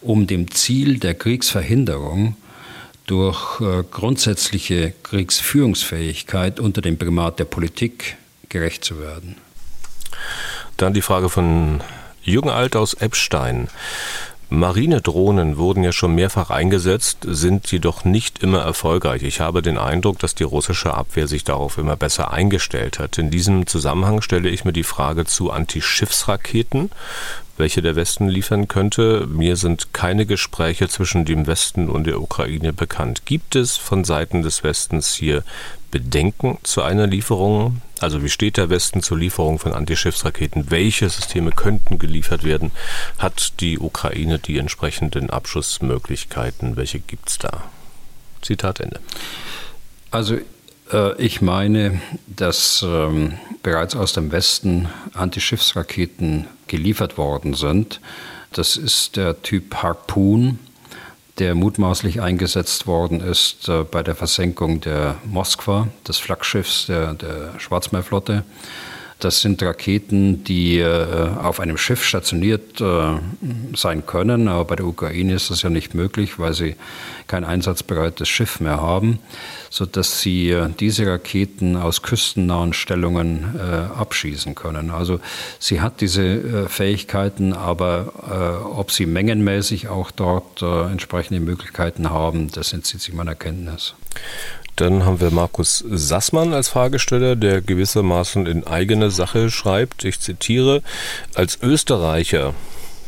um dem Ziel der Kriegsverhinderung durch äh, grundsätzliche Kriegsführungsfähigkeit unter dem Primat der Politik gerecht zu werden. Dann die Frage von Jürgen Alt aus Eppstein. Marinedrohnen wurden ja schon mehrfach eingesetzt, sind jedoch nicht immer erfolgreich. Ich habe den Eindruck, dass die russische Abwehr sich darauf immer besser eingestellt hat. In diesem Zusammenhang stelle ich mir die Frage zu Antischiffsraketen, welche der Westen liefern könnte. Mir sind keine Gespräche zwischen dem Westen und der Ukraine bekannt. Gibt es von Seiten des Westens hier Bedenken zu einer Lieferung? Also wie steht der Westen zur Lieferung von Antischiffsraketen? Welche Systeme könnten geliefert werden? Hat die Ukraine die entsprechenden Abschussmöglichkeiten? Welche gibt es da? Zitat Ende. Also äh, ich meine, dass ähm, bereits aus dem Westen Antischiffsraketen geliefert worden sind. Das ist der Typ Harpoon der mutmaßlich eingesetzt worden ist äh, bei der Versenkung der Moskwa, des Flaggschiffs der, der Schwarzmeerflotte. Das sind Raketen, die äh, auf einem Schiff stationiert äh, sein können, aber bei der Ukraine ist das ja nicht möglich, weil sie kein einsatzbereites Schiff mehr haben, sodass sie äh, diese Raketen aus küstennahen Stellungen abschießen können. Also sie hat diese Fähigkeiten, aber ob sie mengenmäßig auch dort entsprechende Möglichkeiten haben, das entzieht sich meiner Kenntnis. Dann haben wir Markus Sassmann als Fragesteller, der gewissermaßen in eigene Sache schreibt. Ich zitiere, als Österreicher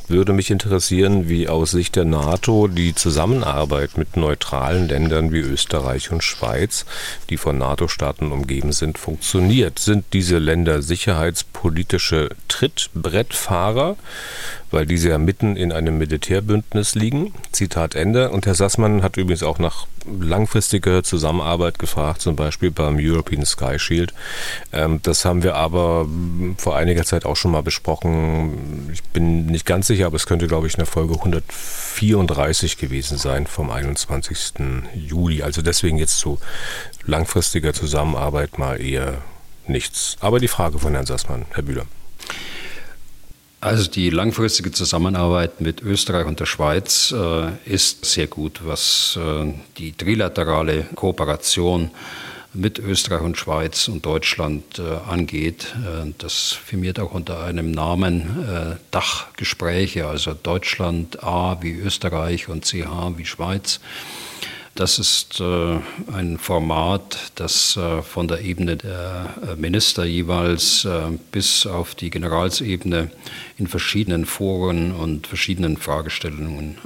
würde mich interessieren, wie aus Sicht der NATO die Zusammenarbeit mit neutralen Ländern wie Österreich und Schweiz, die von NATO-Staaten umgeben sind, funktioniert. Sind diese Länder sicherheitspolitische Trittbrettfahrer? Weil diese ja mitten in einem Militärbündnis liegen. Zitat Ende. Und Herr Sassmann hat übrigens auch nach langfristiger Zusammenarbeit gefragt, zum Beispiel beim European Sky Shield. Ähm, das haben wir aber vor einiger Zeit auch schon mal besprochen. Ich bin nicht ganz sicher, aber es könnte, glaube ich, in der Folge 134 gewesen sein vom 21. Juli. Also deswegen jetzt zu langfristiger Zusammenarbeit mal eher nichts. Aber die Frage von Herrn Sassmann, Herr Bühler. Also die langfristige Zusammenarbeit mit Österreich und der Schweiz äh, ist sehr gut, was äh, die trilaterale Kooperation mit Österreich und Schweiz und Deutschland äh, angeht. Äh, das firmiert auch unter einem Namen äh, Dachgespräche, also Deutschland A wie Österreich und CH wie Schweiz. Das ist äh, ein Format, das äh, von der Ebene der äh, Minister jeweils bis auf die Generalsebene in verschiedenen Foren und verschiedenen Fragestellungen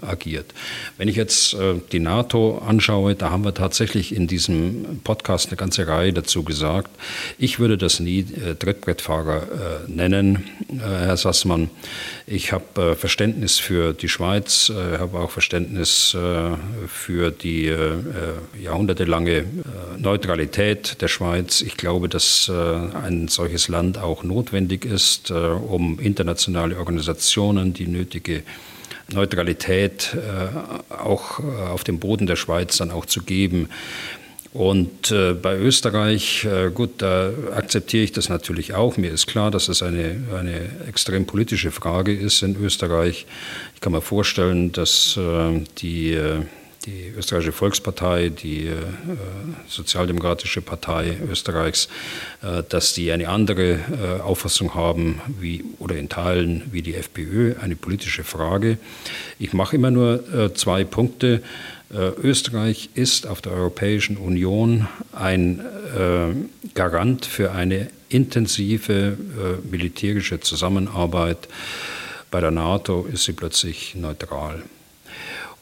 agiert. Wenn ich jetzt die NATO anschaue, da haben wir tatsächlich in diesem Podcast eine ganze Reihe dazu gesagt. Ich würde das nie Trittbrettfahrer nennen, Herr Sassmann. Ich habe Verständnis für die Schweiz, habe auch Verständnis für für die äh, jahrhundertelange äh, Neutralität der Schweiz. Ich glaube, dass äh, ein solches Land auch notwendig ist, äh, um internationale Organisationen die nötige Neutralität äh, auch äh, auf dem Boden der Schweiz dann auch zu geben. Und äh, bei Österreich, äh, gut, da akzeptiere ich das natürlich auch. Mir ist klar, dass es eine, eine extrem politische Frage ist in Österreich. Ich kann mir vorstellen, dass äh, die die Österreichische Volkspartei, die äh, Sozialdemokratische Partei Österreichs, äh, dass die eine andere äh, Auffassung haben wie, oder in Teilen wie die FPÖ, eine politische Frage. Ich mache immer nur zwei Punkte. Österreich ist auf der Europäischen Union ein Garant für eine intensive militärische Zusammenarbeit. Bei der NATO ist sie plötzlich neutral.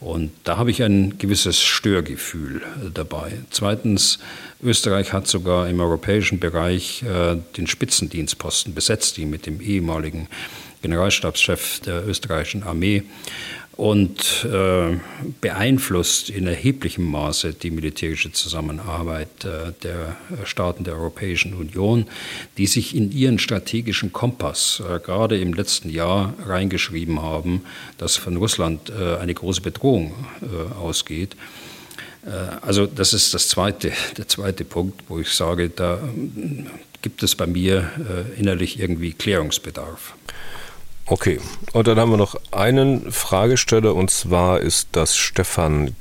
Und da habe ich ein gewisses Störgefühl äh, dabei. Zweitens, Österreich hat sogar im europäischen Bereich äh, den Spitzendienstposten besetzt, die mit dem ehemaligen Generalstabschef der österreichischen Armee und äh, beeinflusst in erheblichem Maße die militärische Zusammenarbeit äh, der Staaten der Europäischen Union, die sich in ihren strategischen Kompass äh, gerade im letzten Jahr reingeschrieben haben, dass von Russland äh, eine große Bedrohung äh, ausgeht. Äh, also das ist das zweite, [LAUGHS] der zweite Punkt, wo ich sage, da gibt es bei mir innerlich irgendwie Klärungsbedarf. Okay, und dann haben wir noch einen Fragesteller und zwar ist das Stefan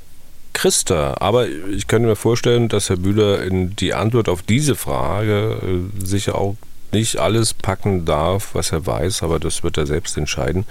Christa. Aber ich könnte mir vorstellen, dass Herr Bühler in die Antwort auf diese Frage äh, sicher auch nicht alles packen darf, was er weiß, aber das wird er selbst entscheiden.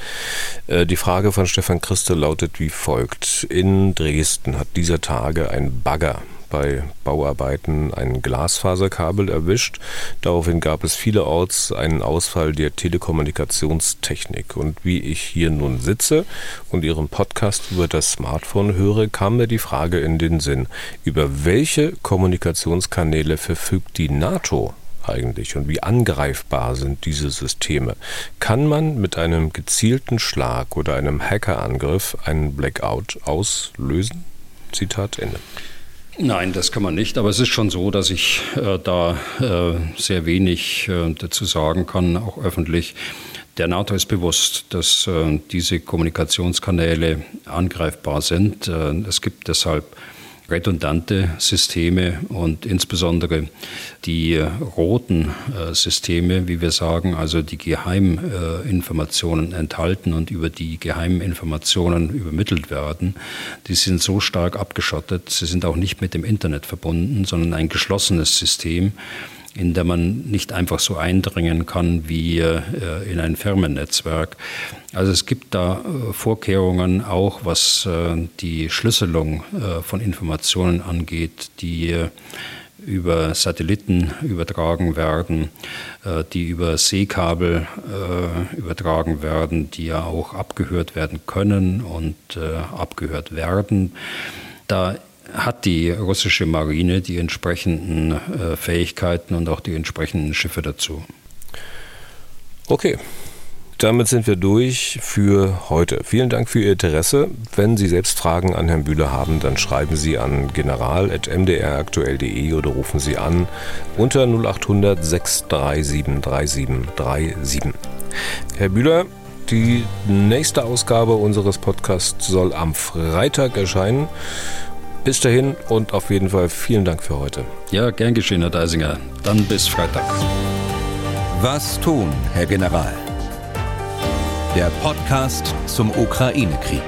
Äh, die Frage von Stefan Christe lautet wie folgt. In Dresden hat dieser Tage ein Bagger bei Bauarbeiten ein Glasfaserkabel erwischt. Daraufhin gab es vielerorts einen Ausfall der Telekommunikationstechnik. Und wie ich hier nun sitze und Ihren Podcast über das Smartphone höre, kam mir die Frage in den Sinn, über welche Kommunikationskanäle verfügt die NATO eigentlich und wie angreifbar sind diese Systeme? Kann man mit einem gezielten Schlag oder einem Hackerangriff einen Blackout auslösen? Zitat Ende. Nein, das kann man nicht, aber es ist schon so, dass ich äh, da äh, sehr wenig äh, dazu sagen kann, auch öffentlich. Der NATO ist bewusst, dass äh, diese Kommunikationskanäle angreifbar sind. Äh, es gibt deshalb redundante Systeme und insbesondere die roten äh, Systeme, wie wir sagen, also die Geheiminformationen enthalten und über die Geheiminformationen übermittelt werden, die sind so stark abgeschottet, sie sind auch nicht mit dem Internet verbunden, sondern ein geschlossenes System in der man nicht einfach so eindringen kann wie äh, in ein Firmennetzwerk. Also es gibt da äh, Vorkehrungen auch, was äh, die Schlüsselung von Informationen angeht, die über Satelliten übertragen werden, die über Seekabel übertragen werden, die ja auch abgehört werden können und abgehört werden. Da hat die russische Marine die entsprechenden äh, Fähigkeiten und auch die entsprechenden Schiffe dazu. Okay. Damit sind wir durch für heute. Vielen Dank für Ihr Interesse. Wenn Sie selbst Fragen an Herrn Bühler haben, dann schreiben Sie an general.mdraktuell.de oder rufen Sie an unter 0800 637 3737. Herr Bühler, die nächste Ausgabe unseres Podcasts soll am Freitag erscheinen. Bis dahin und auf jeden Fall vielen Dank für heute. Ja, gern geschehen, Herr Deisinger. Dann bis Freitag. Was tun, Herr General? Der Podcast zum Ukraine-Krieg.